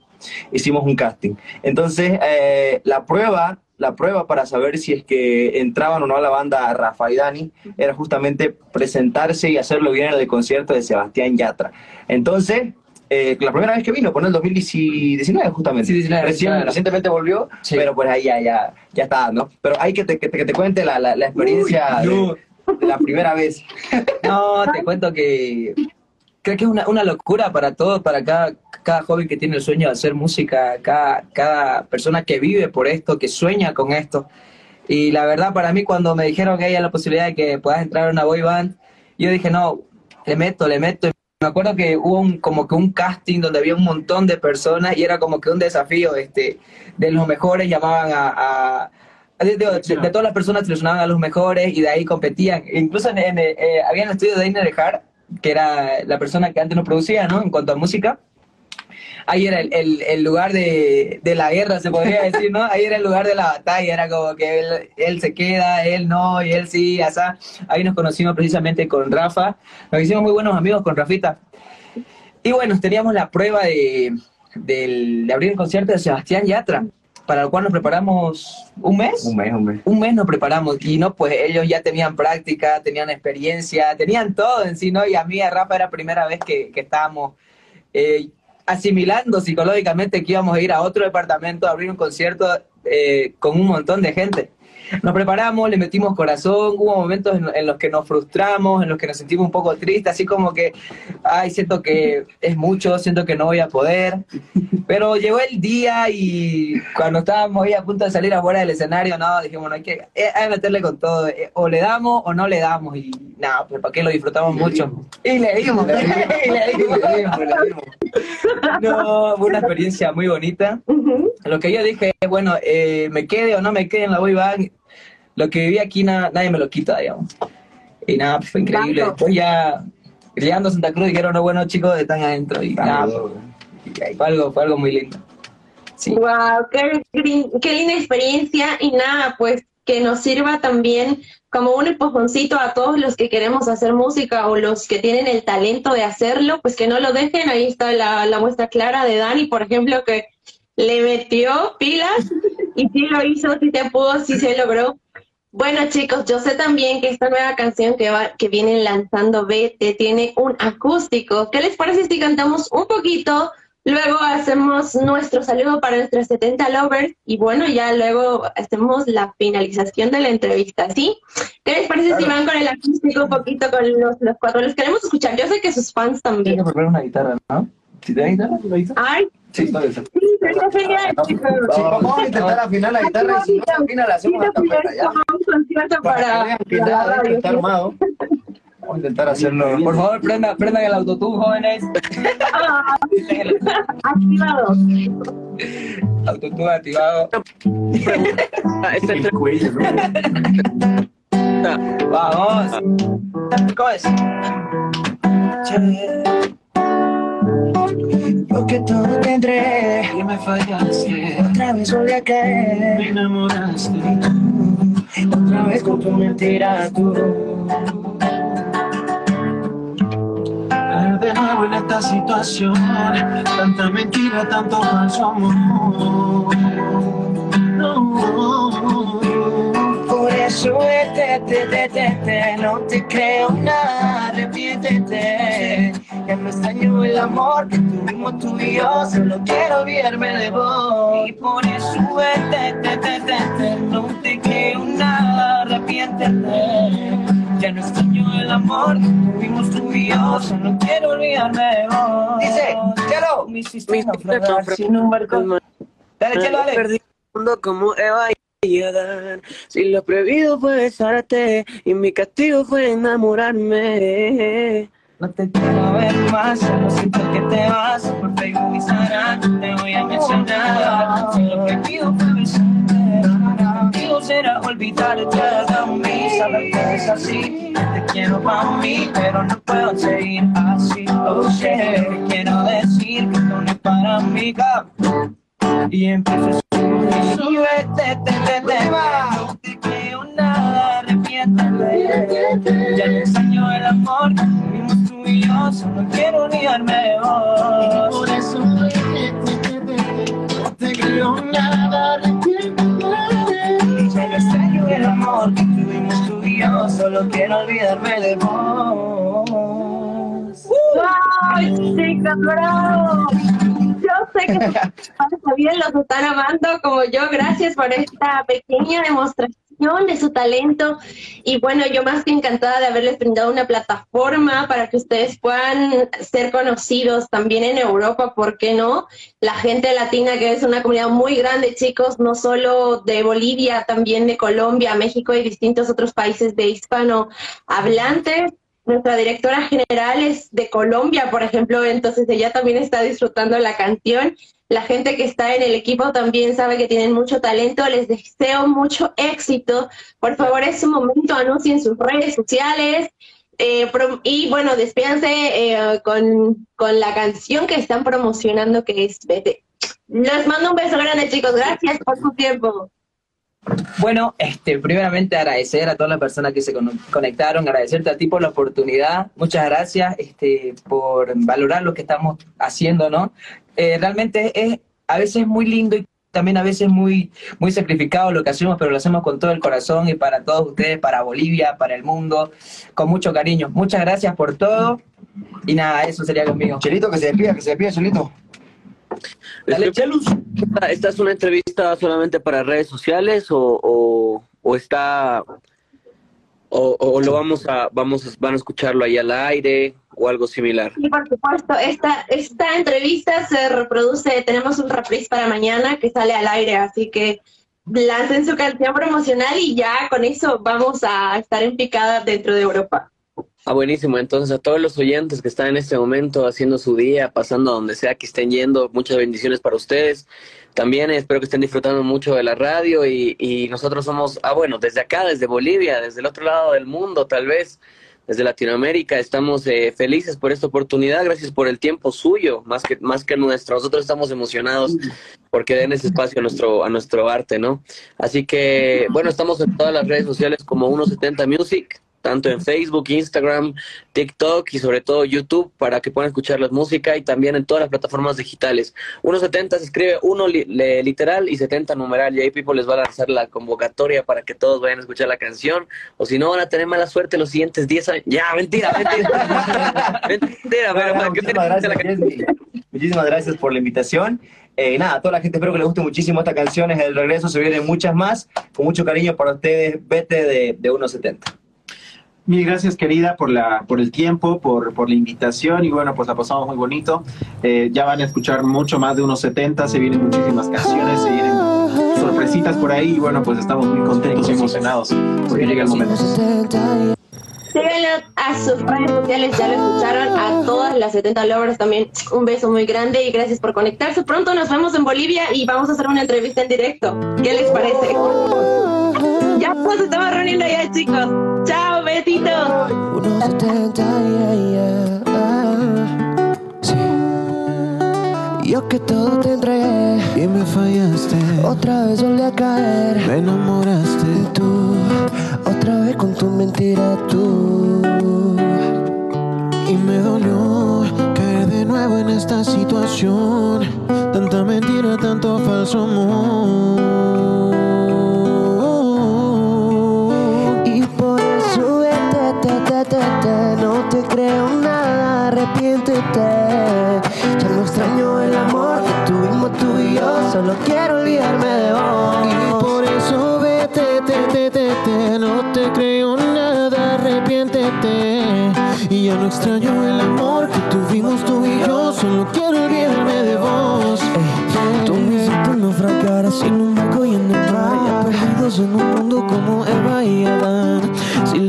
Hicimos un casting. Entonces, eh, la prueba, la prueba para saber si es que entraban o no a la banda Rafa y Dani era justamente presentarse y hacerlo bien en el concierto de Sebastián Yatra. Entonces, eh, la primera vez que vino, fue en el 2019 justamente. Sí, 19, Recién- claro. Recientemente volvió, pero pues ahí ya, ya, ya está, ¿no? Pero hay que te, que te, que te cuente la, la, la experiencia Uy, no. de, de la primera vez. No, te cuento que creo que es una, una locura para todos, para cada, cada joven que tiene el sueño de hacer música, cada, cada persona que vive por esto, que sueña con esto. Y la verdad, para mí, cuando me dijeron que había la posibilidad de que puedas entrar a una boy band, yo dije, no, le meto, le meto. Me acuerdo que hubo un, como que un casting donde había un montón de personas y era como que un desafío, este, de los mejores llamaban a, a- de, de- de todas las personas seleccionaban a los mejores y de ahí competían. Incluso en, en, eh, había en el estudio de Einer Hart, que era la persona que antes nos producía, ¿no? En cuanto a música. Ahí era el, el- el lugar de, de la guerra, se podría decir, ¿no? Ahí era el lugar de la batalla, era como que él, él se queda, él no, y él sí, asá. Ahí nos conocimos precisamente con Rafa, nos hicimos muy buenos amigos con Rafita. Y bueno, teníamos la prueba de, de abrir el concierto de Sebastián Yatra, para el cual nos preparamos un mes. Un mes, un mes. Un mes nos preparamos y no, pues ellos ya tenían práctica, tenían experiencia, tenían todo en sí, ¿no? Y a mí, a Rafa, era la primera vez que, que estábamos eh, asimilando psicológicamente que íbamos a ir a otro departamento a abrir un concierto eh, con un montón de gente. Nos preparamos, le metimos corazón, hubo momentos en, en los que nos frustramos, en los que nos sentimos un poco tristes, así como que, ay, siento que es mucho, siento que no voy a poder. Pero llegó el día y cuando estábamos ahí a punto de salir afuera del escenario, no, dijimos, no hay que, eh, hay que meterle con todo, eh, o le damos o no le damos, y nada, pues para qué lo disfrutamos mucho. Y le dimos, y le dimos. No, fue una experiencia muy bonita. Lo que yo dije es, bueno, eh, me quede o no me quede en la boy band, lo que viví aquí na- nadie me lo quita, digamos. Y nada, pues, fue increíble. Después ya, llegando a Santa Cruz, dijeron, no, bueno, chicos, están adentro. Y nada, pues, fue algo, fue algo muy lindo. Sí. Wow, qué linda experiencia y nada, pues que nos sirva también como un empujoncito a todos los que queremos hacer música o los que tienen el talento de hacerlo, pues que no lo dejen. Ahí está la, la muestra clara de Dani, por ejemplo, que le metió pilas y sí lo hizo, sí se pudo, sí se logró. Bueno chicos, yo sé también que esta nueva canción que, va, que vienen lanzando Vete tiene un acústico. ¿Qué les parece si cantamos un poquito? Luego hacemos nuestro saludo para nuestros 70 lovers y bueno, ya luego hacemos la finalización de la entrevista, ¿sí? ¿Qué les parece si van con el acústico un poquito con los, los cuatro? Los queremos escuchar, yo sé que sus fans también. Tienes que poner una guitarra, ¿no? ¿Si te da guitarra? ¿La guitarra? Ay, Sí, está bien. sí, sería genial, chicos. Sí, vamos a intentar afinar la guitarra y si no se afina la hacemos a capela, ¿ya? Como un concierto Para que para, vean que para nada está armado. Vamos a intentar hacerlo. Por favor, prendan, prendan el autotune, jóvenes. Ah, Activado. Autotune activado. Ah, esta entre- Vamos. ¿Cómo es? Yo que todo te entregué y me fallaste. Otra vez volví a caer. Me enamoraste. Otra vez con tu mentira tú. De nuevo en esta situación, tanta mentira, tanto falso amor. No. Vete, te, te, te, te, no te creo nada, arrepiéntete. Ya no extraño el amor que tuvimos tú y yo, solo quiero olvidarme de vos. Y por eso te, te, te, te, no te creo nada, arrepiéntete. Ya no extraño el amor que tuvimos tú y yo, solo quiero olvidarme de vos. Dice, Chelo. Me hiciste naufragar sin un barco. Dale, chelo, dale. Perdí el mundo como Eva y Si lo prohibido fue besarte y mi castigo fue enamorarme. No te quiero ver más, siento que te vas. Por Facebook, Instagram, te voy a mencionar. Si lo pido fue besarte, contigo será olvidarte de mí. Saber que es así, te quiero para mí, pero no puedo seguir así. Oh, quiero decir que tú no es para mí. Y empiezo te, te, te. Ya no extraño el amor que tuvimos tú y solo quiero de vos. Por eso no te creo nada, arrepiéntete. Ya no extraño el amor que tuvimos tú y solo quiero olvidarme de vos. ¡Ay, chicos, bravo! Yo sé que también los están amando como yo. Gracias por esta pequeña demostración de su talento. Y bueno, yo más que encantada de haberles brindado una plataforma para que ustedes puedan ser conocidos también en Europa, ¿por qué no? La gente latina, que es una comunidad muy grande, chicos, no solo de Bolivia, también de Colombia, México y distintos otros países de hispanohablantes. Nuestra directora general es de Colombia, por ejemplo, entonces ella también está disfrutando la canción. La gente que está en el equipo también sabe que tienen mucho talento. Les deseo mucho éxito. Por favor, es su momento, anuncien sus redes sociales. eh, y bueno, despídanse eh, con, con la canción que están promocionando, que es Vete. Les mando un beso grande, chicos. Gracias por su tiempo. Bueno, este, primeramente agradecer a todas las personas que se con- conectaron, agradecerte a ti por la oportunidad, muchas gracias este, por valorar lo que estamos haciendo, ¿no? Eh, realmente es a veces muy lindo y también a veces muy, muy sacrificado lo que hacemos, pero lo hacemos con todo el corazón y para todos ustedes, para Bolivia, para el mundo, con mucho cariño. Muchas gracias por todo y nada, eso sería conmigo. Chelito, que se despida, que se despida, Chelito. Dale, Chelus. ¿Esta, esta es una entrevista solamente para redes sociales o, o, o está o, o lo vamos a vamos a, van a escucharlo ahí al aire o algo similar? Sí, por supuesto. Esta, esta entrevista se reproduce, tenemos un reprise para mañana que sale al aire, así que lancen su canción promocional y ya con eso vamos a estar en picada dentro de Europa. Ah, buenísimo. Entonces, a todos los oyentes que están en este momento haciendo su día, pasando a donde sea que estén yendo, muchas bendiciones para ustedes. También espero que estén disfrutando mucho de la radio y, y nosotros somos, ah, bueno, desde acá, desde Bolivia, desde el otro lado del mundo, tal vez, desde Latinoamérica, estamos eh, felices por esta oportunidad. Gracias por el tiempo suyo, más que, más que nuestro. Nosotros estamos emocionados porque den ese espacio a nuestro, a nuestro arte, ¿no? Así que, bueno, estamos en todas las redes sociales como 170 Music, tanto en Facebook, Instagram, TikTok y sobre todo YouTube para que puedan escuchar la música y también en todas las plataformas digitales. 170 se escribe 1 li- le- literal y 70 numeral y ahí People les va a lanzar la convocatoria para que todos vayan a escuchar la canción o si no van a tener mala suerte los siguientes 10 años. Ya, mentira, mentira. mentira, pero para que Muchísimas gracias, Jessy. Muchísimas gracias por la invitación. Eh, nada, a toda la gente espero que les guste muchísimo esta canción. Es el regreso, se vienen muchas más. Con mucho cariño para ustedes, vete de, de 1.70. Mil gracias, querida, por, la, por el tiempo, por, por la invitación. Y bueno, pues la pasamos muy bonito. Eh, ya van a escuchar mucho más de unos 70. Se vienen muchísimas canciones, se vienen sorpresitas por ahí. Y bueno, pues estamos muy contentos y emocionados porque llega el momento. Síganlo a sus redes sociales, ya lo escucharon, a todas las 70 lovers también un beso muy grande y gracias por conectarse. Pronto nos vemos en Bolivia y vamos a hacer una entrevista en directo. ¿Qué les parece? Ya nos estamos reuniendo ya, chicos. Besitos. 1.70, yeah, yeah. Sí. Yo que todo te entregué y me fallaste. Otra vez volví a caer. Me enamoraste tú. Otra vez con tu mentira tú. Y me dolió caer de nuevo en esta situación. Tanta mentira, tanto falso amor. Vete, te, te, te, te, no te creo nada, arrepiéntete. Ya no extraño el amor que tuvimos tú y yo, solo quiero olvidarme de vos. Y por eso vete, te, te, te, no te creo nada, arrepiéntete. Y ya no extraño el amor que tuvimos tú y yo, solo quiero olvidarme de vos. Ey, tú me hiciste naufragar sin un barco y en el mar, perdidos en un mundo como Eva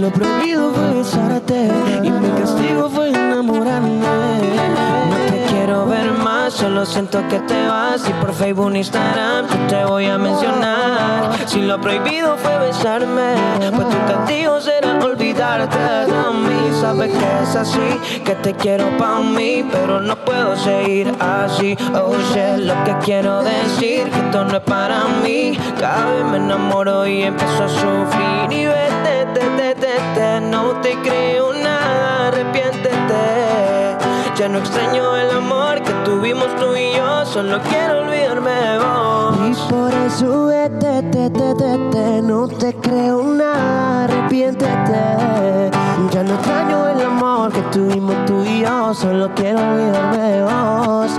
lo prohibido fue besarte y mi castigo fue enamorarme. No te quiero ver más, solo siento que te vas y por Facebook, Instagram yo te voy a mencionar. Si lo prohibido fue besarme, pues tu castigo será olvidarte de mí. Sabes que es así, que te quiero pa' mí, pero no puedo seguir así. Oh shit, lo que quiero decir, que esto no es para mí. Cada vez me enamoro y empiezo a sufrir. Y vete, te, te, te, no te creo nada, arrepiéntete. Ya no extraño el amor que tuvimos tú y yo, solo quiero olvidarme de vos. Y por eso vete, te, te, te, te, no te creo nada, arrepiéntete. Ya no extraño el amor que tuvimos tú y yo, solo quiero olvidarme de vos.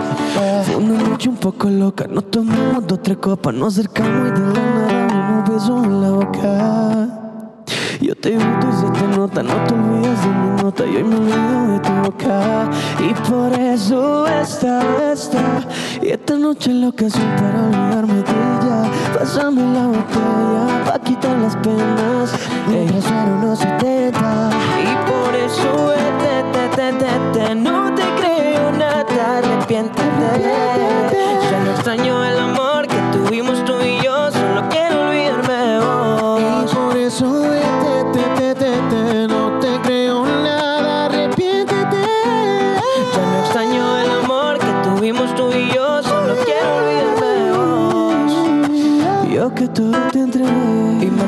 Fue una noche un poco loca, nos tomamos dos, tres copas, nos acercamos y de la nada un beso en la boca. Yo te gusto y se te nota, no te olvides de mi nota. Y hoy me olvido de tu boca. Y por eso esta, esta Y esta noche es la ocasión para olvidarme de ella. Pásame la botella pa' quitar las penas. Mientras suena unos 70 Y por eso te, te, te, te No te creo nada, arrepiéntete. Ya no extraño el amor que tuvimos tú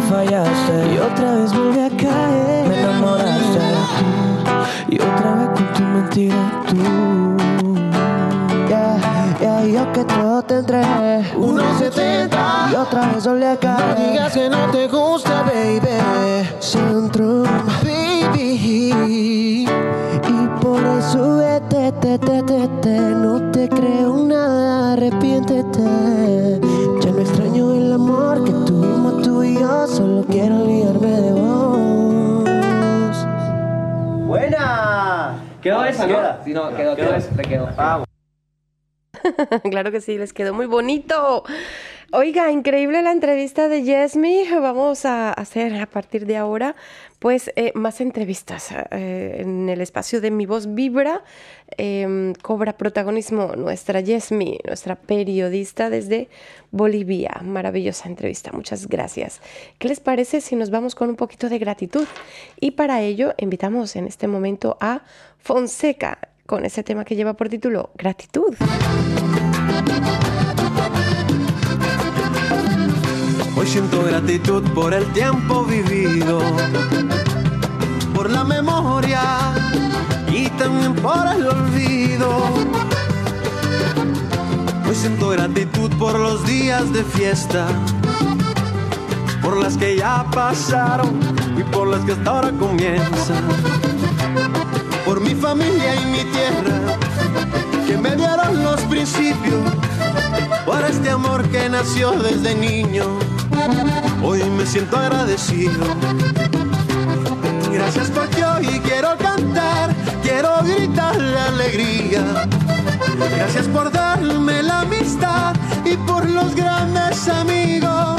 fallaste. Y otra vez volví a caer. Me enamoraste. Y otra vez con tu mentira tú. Yeah, yeah, yo que todo te entregué. 1.70 Y otra vez volví a caer. No digas que no te gusta, baby. Centro, baby. Y por eso vete, te, te, te, te. No te creo nada, arrepiéntete yo Solo quiero olvidarme de vos ¡Buena! Quedó esa, ¿no? Sí, no, quedó, quedó, le quedó. Vamos. claro que sí, les quedó muy bonito. Oiga, increíble la entrevista de Yesmi. Vamos a hacer a partir de ahora, pues, eh, más entrevistas eh, en el espacio de Mi Voz Vibra. eh, cobra protagonismo nuestra Yesmi, nuestra periodista desde Bolivia. Maravillosa entrevista, muchas gracias. ¿Qué les parece si nos vamos con un poquito de gratitud? Y para ello invitamos en este momento a Fonseca con ese tema que lleva por título Gratitud. Siento gratitud por el tiempo vivido, por la memoria y también por el olvido. Hoy siento gratitud por los días de fiesta, por las que ya pasaron y por las que hasta ahora comienzan. Por mi familia y mi tierra, que me dieron los principios, por este amor que nació desde niño. Hoy me siento agradecido. Gracias porque hoy quiero cantar, quiero gritar la alegría. Gracias por darme la amistad y por los grandes amigos.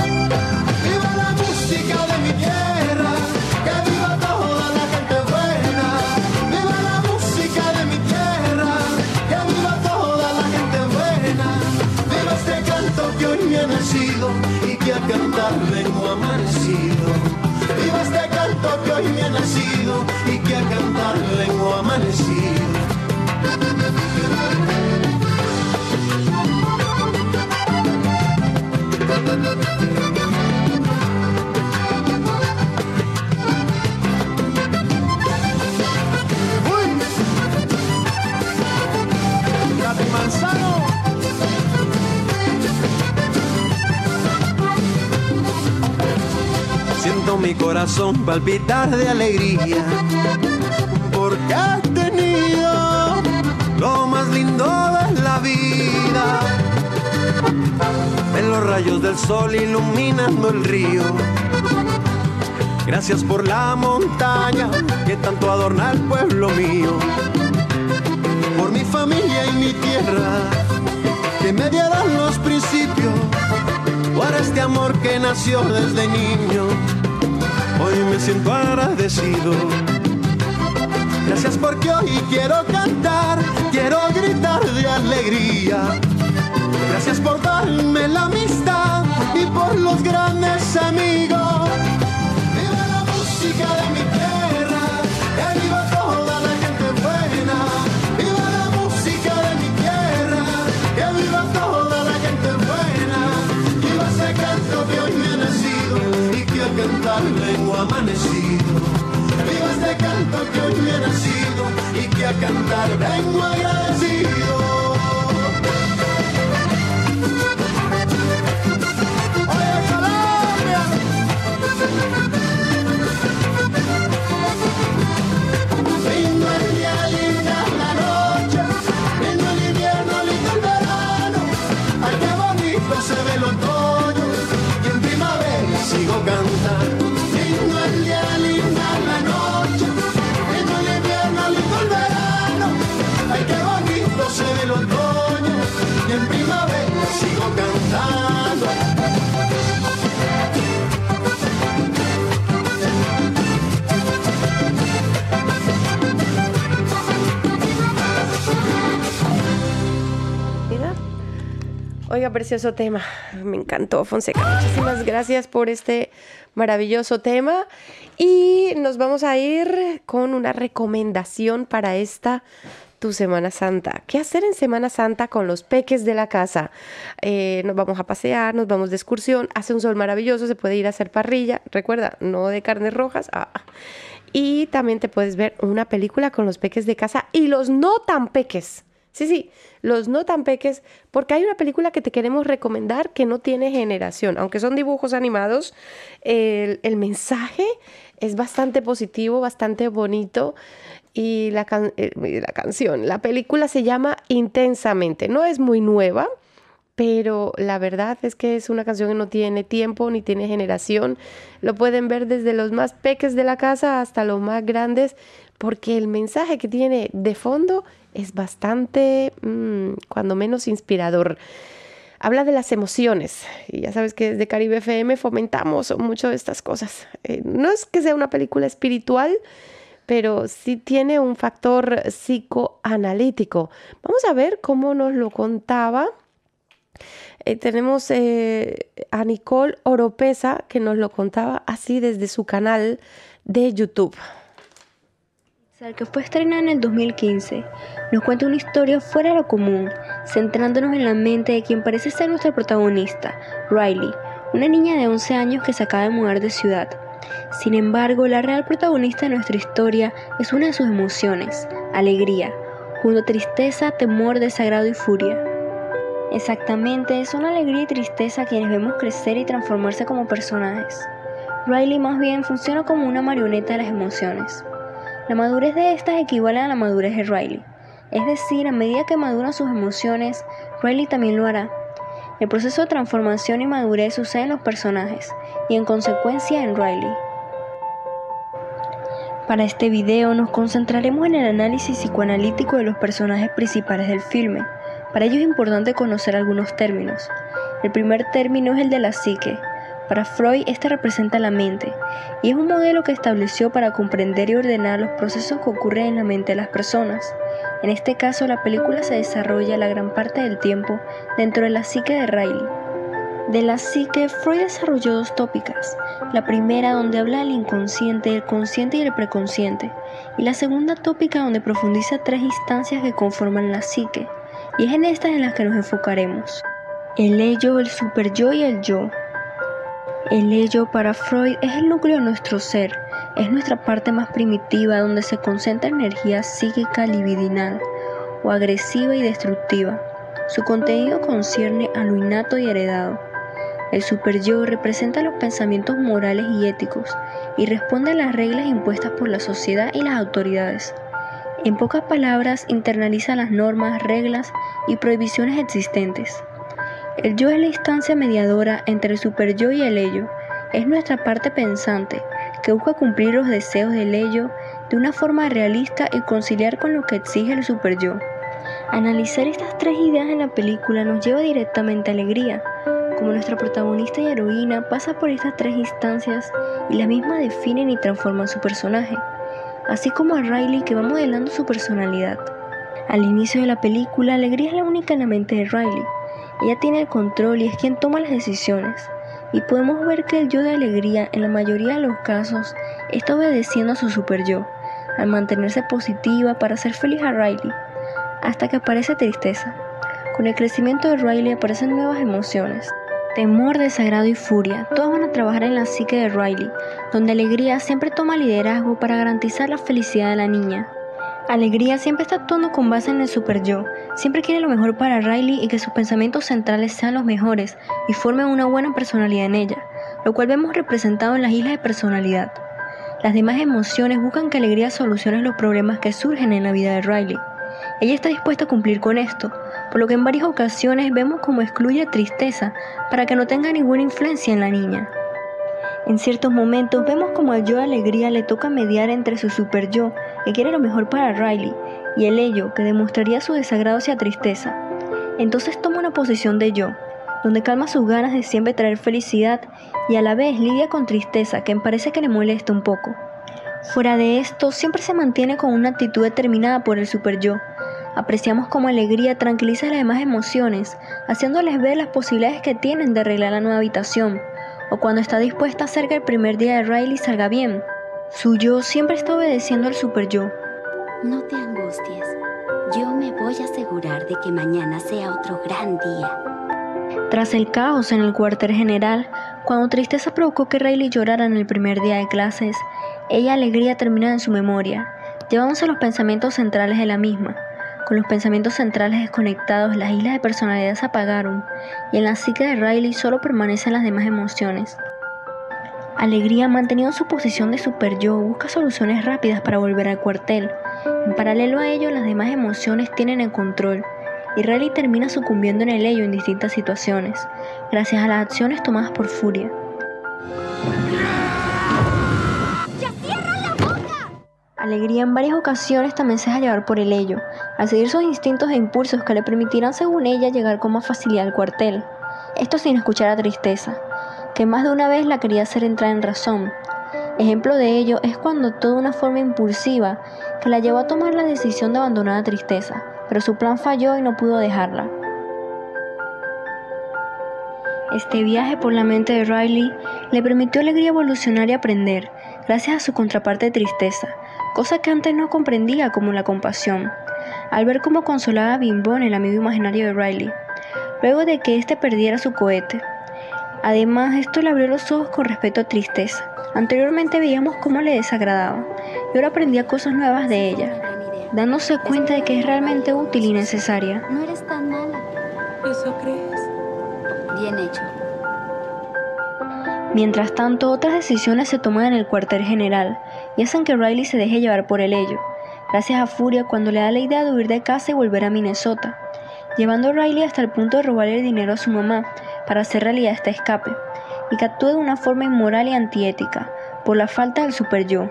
Amanecido. Viva este canto que hoy me ha nacido y que a cantar vengo amanecido. Siento mi corazón palpitar de alegría porque has tenido lo más lindo de la vida. En los rayos del sol iluminando el río. Gracias por la montaña que tanto adorna el pueblo mío. Por mi familia y mi tierra que me dieron los principios. Por este amor que nació desde niño. Hoy me siento agradecido. Gracias porque hoy quiero cantar, quiero gritar de alegría. Gracias por darme la amistad y por los grandes amigos. Y que a cantar Oiga, precioso tema. Me encantó, Fonseca. Muchísimas gracias por este maravilloso tema. Y nos vamos a ir con una recomendación para esta tu Semana Santa. ¿Qué hacer en Semana Santa con los peques de la casa? Eh, nos vamos a pasear, nos vamos de excursión, hace un sol maravilloso, se puede ir a hacer parrilla, recuerda, no de carnes rojas. Ah. Y también te puedes ver una película con los peques de casa y los no tan peques. Sí, sí, los no tan peques, porque hay una película que te queremos recomendar que no tiene generación, aunque son dibujos animados, el, mensaje es bastante positivo, bastante bonito y la, can- eh, la canción, la película se llama Intensamente, no es muy nueva, pero la verdad es que es una canción que no tiene tiempo ni tiene generación. Lo pueden ver desde los más peques de la casa hasta los más grandes, porque el mensaje que tiene de fondo es bastante, mm, cuando menos, inspirador. Habla de las emociones y ya sabes que desde Caribe FM fomentamos mucho estas cosas. Eh, no es que sea una película espiritual, pero sí tiene un factor psicoanalítico. Vamos a ver cómo nos lo contaba eh, tenemos eh, a Nicole Oropesa que nos lo contaba así desde su canal de YouTube. Que fue estrenada en el 2015, nos cuenta una historia fuera de lo común, centrándonos en la mente de quien parece ser nuestra protagonista, Riley, una niña de 11 años que se acaba de mudar de ciudad. Sin embargo, la real protagonista de nuestra historia es una de sus emociones, alegría, junto a tristeza, temor, desagrado y furia. Exactamente, son alegría y tristeza quienes vemos crecer y transformarse como personajes. Riley más bien funciona como una marioneta de las emociones. La madurez de estas equivale a la madurez de Riley. Es decir, a medida que maduran sus emociones, Riley también lo hará. El proceso de transformación y madurez sucede en los personajes y en consecuencia en Riley. Para este video nos concentraremos en el análisis psicoanalítico de los personajes principales del filme. Para ello es importante conocer algunos términos. El primer término es el de la psique. Para Freud este representa la mente y es un modelo que estableció para comprender y ordenar los procesos que ocurren en la mente de las personas. En este caso la película se desarrolla la gran parte del tiempo dentro de la psique de Riley. De la psique, Freud desarrolló dos tópicas. La primera donde habla del inconsciente, el consciente y el preconsciente. Y la segunda tópica donde profundiza tres instancias que conforman la psique. Y es en estas en las que nos enfocaremos. El ello, el superyo y el yo. El ello para Freud es el núcleo de nuestro ser, es nuestra parte más primitiva donde se concentra energía psíquica libidinal o agresiva y destructiva. Su contenido concierne a lo innato y heredado. El superyo representa los pensamientos morales y éticos y responde a las reglas impuestas por la sociedad y las autoridades. En pocas palabras, internaliza las normas, reglas y prohibiciones existentes. El yo es la instancia mediadora entre el superyo y el ello. Es nuestra parte pensante que busca cumplir los deseos del ello de una forma realista y conciliar con lo que exige el superyo. Analizar estas tres ideas en la película nos lleva directamente a alegría, como nuestra protagonista y heroína pasa por estas tres instancias y las mismas definen y transforman su personaje, así como a Riley que va modelando su personalidad. Al inicio de la película, Alegría es la única en la mente de Riley. Ella tiene el control y es quien toma las decisiones. Y podemos ver que el yo de Alegría en la mayoría de los casos está obedeciendo a su super yo, al mantenerse positiva para hacer feliz a Riley, hasta que aparece tristeza. Con el crecimiento de Riley aparecen nuevas emociones. Temor, desagrado y furia, todos van a trabajar en la psique de Riley, donde Alegría siempre toma liderazgo para garantizar la felicidad de la niña. Alegría siempre está actuando con base en el super yo, siempre quiere lo mejor para Riley y que sus pensamientos centrales sean los mejores y formen una buena personalidad en ella, lo cual vemos representado en las islas de personalidad. Las demás emociones buscan que Alegría solucione los problemas que surgen en la vida de Riley. Ella está dispuesta a cumplir con esto, por lo que en varias ocasiones vemos como excluye tristeza para que no tenga ninguna influencia en la niña. En ciertos momentos vemos como al yo de alegría le toca mediar entre su super yo, que quiere lo mejor para Riley, y el ello, que demostraría su desagrado hacia tristeza. Entonces toma una posición de yo, donde calma sus ganas de siempre traer felicidad y a la vez lidia con tristeza que parece que le molesta un poco. Fuera de esto, siempre se mantiene con una actitud determinada por el super yo. Apreciamos como alegría tranquiliza las demás emociones, haciéndoles ver las posibilidades que tienen de arreglar la nueva habitación, o cuando está dispuesta a hacer que el primer día de Riley salga bien. Su yo siempre está obedeciendo al super yo. No te angusties. Yo me voy a asegurar de que mañana sea otro gran día. Tras el caos en el cuartel general, cuando tristeza provocó que Riley llorara en el primer día de clases, ella alegría termina en su memoria, llevándose los pensamientos centrales de la misma. Con los pensamientos centrales desconectados, las islas de personalidad se apagaron y en la psique de Riley solo permanecen las demás emociones. Alegría, manteniendo su posición de super yo, busca soluciones rápidas para volver al cuartel. En paralelo a ello, las demás emociones tienen el control y Riley termina sucumbiendo en el ello en distintas situaciones, gracias a las acciones tomadas por Furia. Alegría en varias ocasiones también se deja llevar por el ello, al seguir sus instintos e impulsos que le permitirán según ella llegar con más facilidad al cuartel. Esto sin escuchar a tristeza, que más de una vez la quería hacer entrar en razón. Ejemplo de ello es cuando toda una forma impulsiva que la llevó a tomar la decisión de abandonar a tristeza, pero su plan falló y no pudo dejarla. Este viaje por la mente de Riley le permitió alegría evolucionar y aprender, gracias a su contraparte tristeza, cosa que antes no comprendía como la compasión, al ver cómo consolaba a Bimbón, el amigo imaginario de Riley, luego de que éste perdiera su cohete. Además, esto le abrió los ojos con respecto a tristeza. Anteriormente veíamos cómo le desagradaba y ahora aprendía cosas nuevas de ella, dándose cuenta de que es realmente útil y necesaria. No eres tan mala. ¿Eso crees? Bien hecho. Mientras tanto, otras decisiones se toman en el cuartel general y hacen que Riley se deje llevar por el ello, gracias a Furia cuando le da la idea de huir de casa y volver a Minnesota, llevando a Riley hasta el punto de robarle el dinero a su mamá para hacer realidad este escape, y que actúe de una forma inmoral y antiética, por la falta del super yo.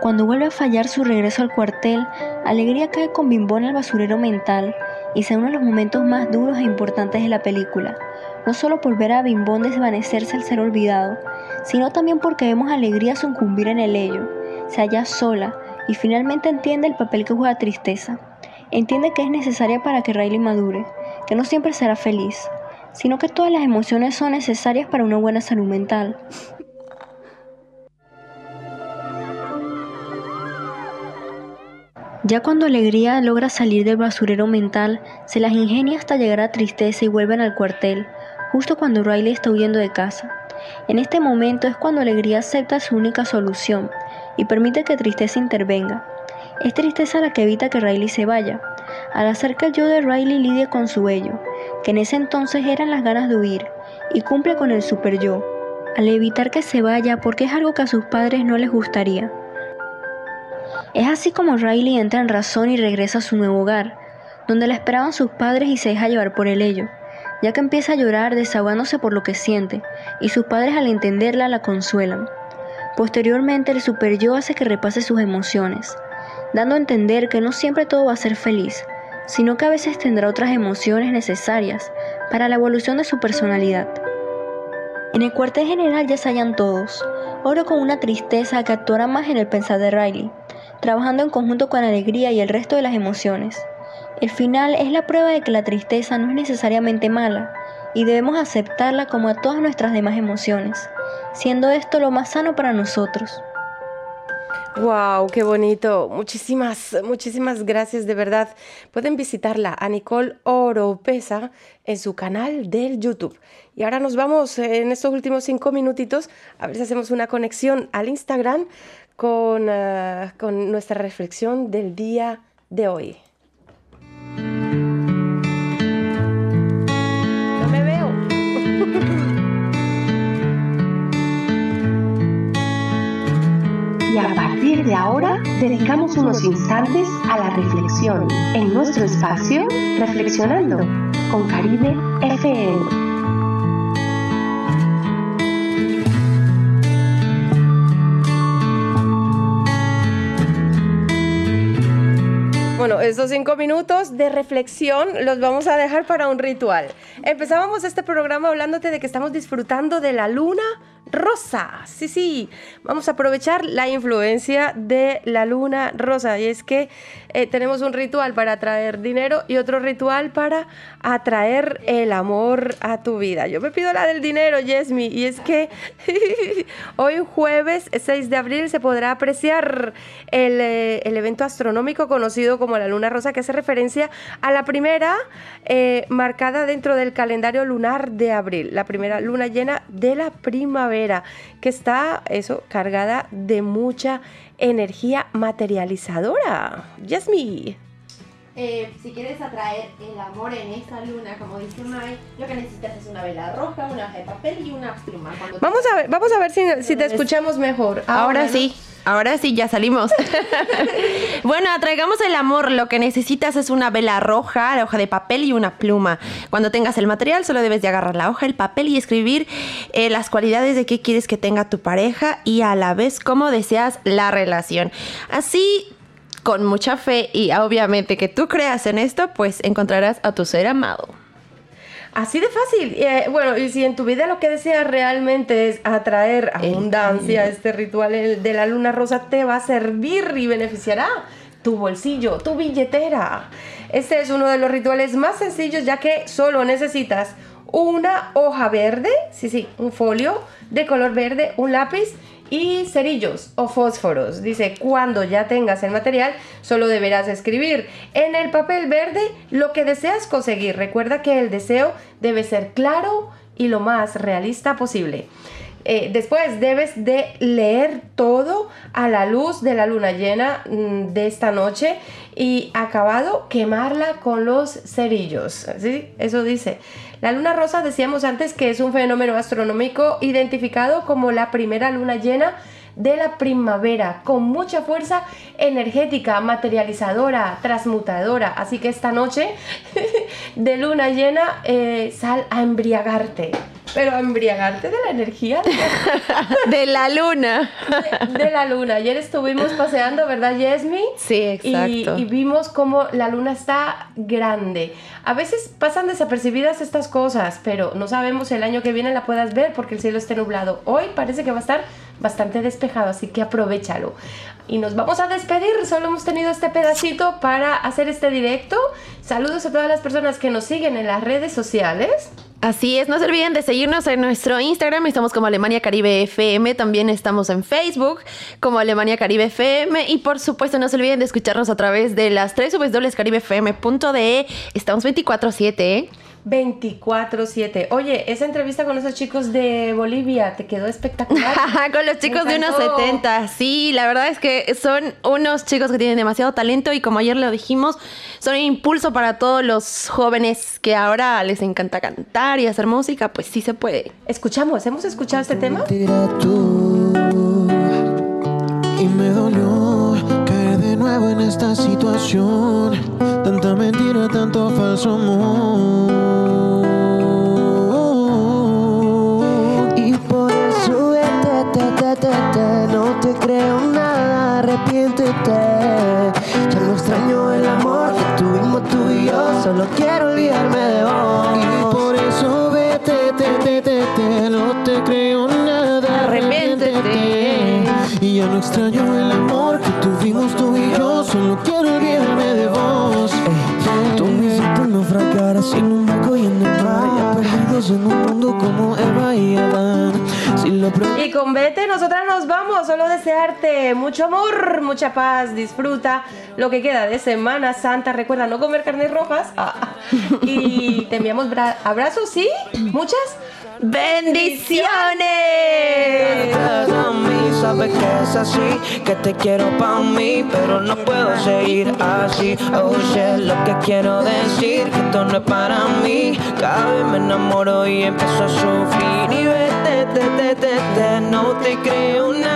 Cuando vuelve a fallar su regreso al cuartel, Alegría cae con Bimbón al basurero mental y sea uno de los momentos más duros e importantes de la película, no solo por ver a Bimbón desvanecerse al ser olvidado, sino también porque vemos a Alegría sucumbir en el ello, se halla sola y finalmente entiende el papel que juega Tristeza. Entiende que es necesaria para que Riley madure, que no siempre será feliz, sino que todas las emociones son necesarias para una buena salud mental. Ya cuando Alegría logra salir del basurero mental, se las ingenia hasta llegar a Tristeza y vuelven al cuartel, justo cuando Riley está huyendo de casa. En este momento es cuando Alegría acepta su única solución y permite que Tristeza intervenga. Es Tristeza la que evita que Riley se vaya, al hacer que el yo de Riley lidie con su ello, que en ese entonces eran las ganas de huir, y cumple con el super yo, al evitar que se vaya porque es algo que a sus padres no les gustaría. Es así como Riley entra en razón y regresa a su nuevo hogar, donde la esperaban sus padres y se deja llevar por el ello, ya que empieza a llorar desahogándose por lo que siente, y sus padres al entenderla la consuelan. Posteriormente el super yo hace que repase sus emociones, dando a entender que no siempre todo va a ser feliz, sino que a veces tendrá otras emociones necesarias para la evolución de su personalidad. En el cuartel general ya se hallan todos, ahora con una tristeza que actuará más en el pensar de Riley, trabajando en conjunto con alegría y el resto de las emociones. El final es la prueba de que la tristeza no es necesariamente mala y debemos aceptarla como a todas nuestras demás emociones, siendo esto lo más sano para nosotros. Wow, qué bonito. Muchísimas, muchísimas gracias de verdad. Pueden visitarla a Nicole Oropesa en su canal del YouTube. Y ahora nos vamos en estos últimos cinco minutitos a ver si hacemos una conexión al Instagram con, eh, con nuestra reflexión del día de hoy. Y a partir de ahora, dedicamos unos instantes a la reflexión en nuestro espacio Reflexionando con Caribe FM. Bueno, estos cinco minutos de reflexión los vamos a dejar para un ritual. Empezábamos este programa hablándote de que estamos disfrutando de la luna rosa. Sí, sí, vamos a aprovechar la influencia de la luna rosa. Y es que eh, tenemos un ritual para atraer dinero y otro ritual para atraer el amor a tu vida. Yo me pido la del dinero, Yesmi, y es que hoy jueves 6 de abril se podrá apreciar el, eh, el evento astronómico conocido como la luna rosa, que hace referencia a la primera eh, marcada dentro del calendario lunar de abril, la primera luna llena de la primavera, que está eso cargada de mucha energía materializadora. Yasmi. Eh, si quieres atraer el amor en esta luna, como dice Mai, lo que necesitas es una vela roja, una hoja de papel y una pluma. Cuando Vamos a ver, vamos a ver si, si te escuchamos mejor. Ahora sí. Ahora sí, ya salimos. bueno, atraigamos el amor. Lo que necesitas es una vela roja, la hoja de papel y una pluma. Cuando tengas el material, solo debes de agarrar la hoja, el papel y escribir eh, las cualidades de qué quieres que tenga tu pareja y a la vez cómo deseas la relación. Así, con mucha fe y obviamente que tú creas en esto, pues encontrarás a tu ser amado. Así de fácil. Eh, bueno, y si en tu vida lo que deseas realmente es atraer abundancia, este ritual de la luna rosa te va a servir y beneficiará tu bolsillo, tu billetera. Este es uno de los rituales más sencillos ya que solo necesitas una hoja verde, sí, sí, un folio de color verde, un lápiz y cerillos o fósforos. Dice, cuando ya tengas el material, solo deberás escribir en el papel verde lo que deseas conseguir. Recuerda que el deseo debe ser claro y lo más realista posible. Eh, después debes de leer todo a la luz de la luna llena mm, de esta noche y acabado quemarla con los cerillos. ¿sí? Eso dice. La luna rosa decíamos antes que es un fenómeno astronómico identificado como la primera luna llena de la primavera con mucha fuerza energética, materializadora, transmutadora. Así que esta noche de luna llena eh, sal a embriagarte. Pero a embriagarte de la energía de la luna. De, la luna. Ayer estuvimos paseando, ¿verdad, Yesmi? Sí, exacto. Y, vimos cómo la luna está grande. A veces pasan desapercibidas estas cosas, pero no sabemos si el año que viene la puedas ver porque el cielo esté nublado. Hoy parece que va a estar bastante despejado, así que aprovechalo. Y nos vamos a despedir, solo hemos tenido este pedacito para hacer este directo. Saludos a todas las personas que nos siguen en las redes sociales. Así es, no se olviden de seguirnos en nuestro Instagram, estamos como Alemania Caribe FM, también estamos en Facebook como Alemania Caribe FM y por supuesto no se olviden de escucharnos a través de las 3 www.caribefm.de, estamos 24/7, ¿eh? 24-7. Oye, esa entrevista con esos chicos de Bolivia te quedó espectacular. con los chicos de unos 70. Sí, la verdad es que son unos chicos que tienen demasiado talento y como ayer lo dijimos, son un impulso para todos los jóvenes que ahora les encanta cantar y hacer música, pues sí se puede. Escuchamos, ¿hemos escuchado este tema? y de nuevo en esta situación. Tanta mentira, tanto falso amor. Y por eso vete, te, te, te, te, no te creo nada, arrepiéntete. Ya no extraño el amor que tuvimos tú y yo, solo quiero olvidarme de vos. Y por eso vete, te, te, te, te, no te creo nada, arrepiéntete. Y ya no extraño solo quiero olvidarme de vos. Sin un y en mundo como Eva y con Vete, nosotras nos vamos. Solo desearte mucho amor, mucha paz. Disfruta lo que queda de Semana Santa. Recuerda no comer carnes rojas. Ah, Y te enviamos bra- abrazos, ¿sí? Muchas bendiciones. sabes que es así, que te quiero pa' mí, pero no puedo seguir así. Oh shit, lo que quiero decir, que esto no es para mí. Cada vez me enamoro y empiezo a sufrir. Y vete, te, te, te, te, no te creo nada,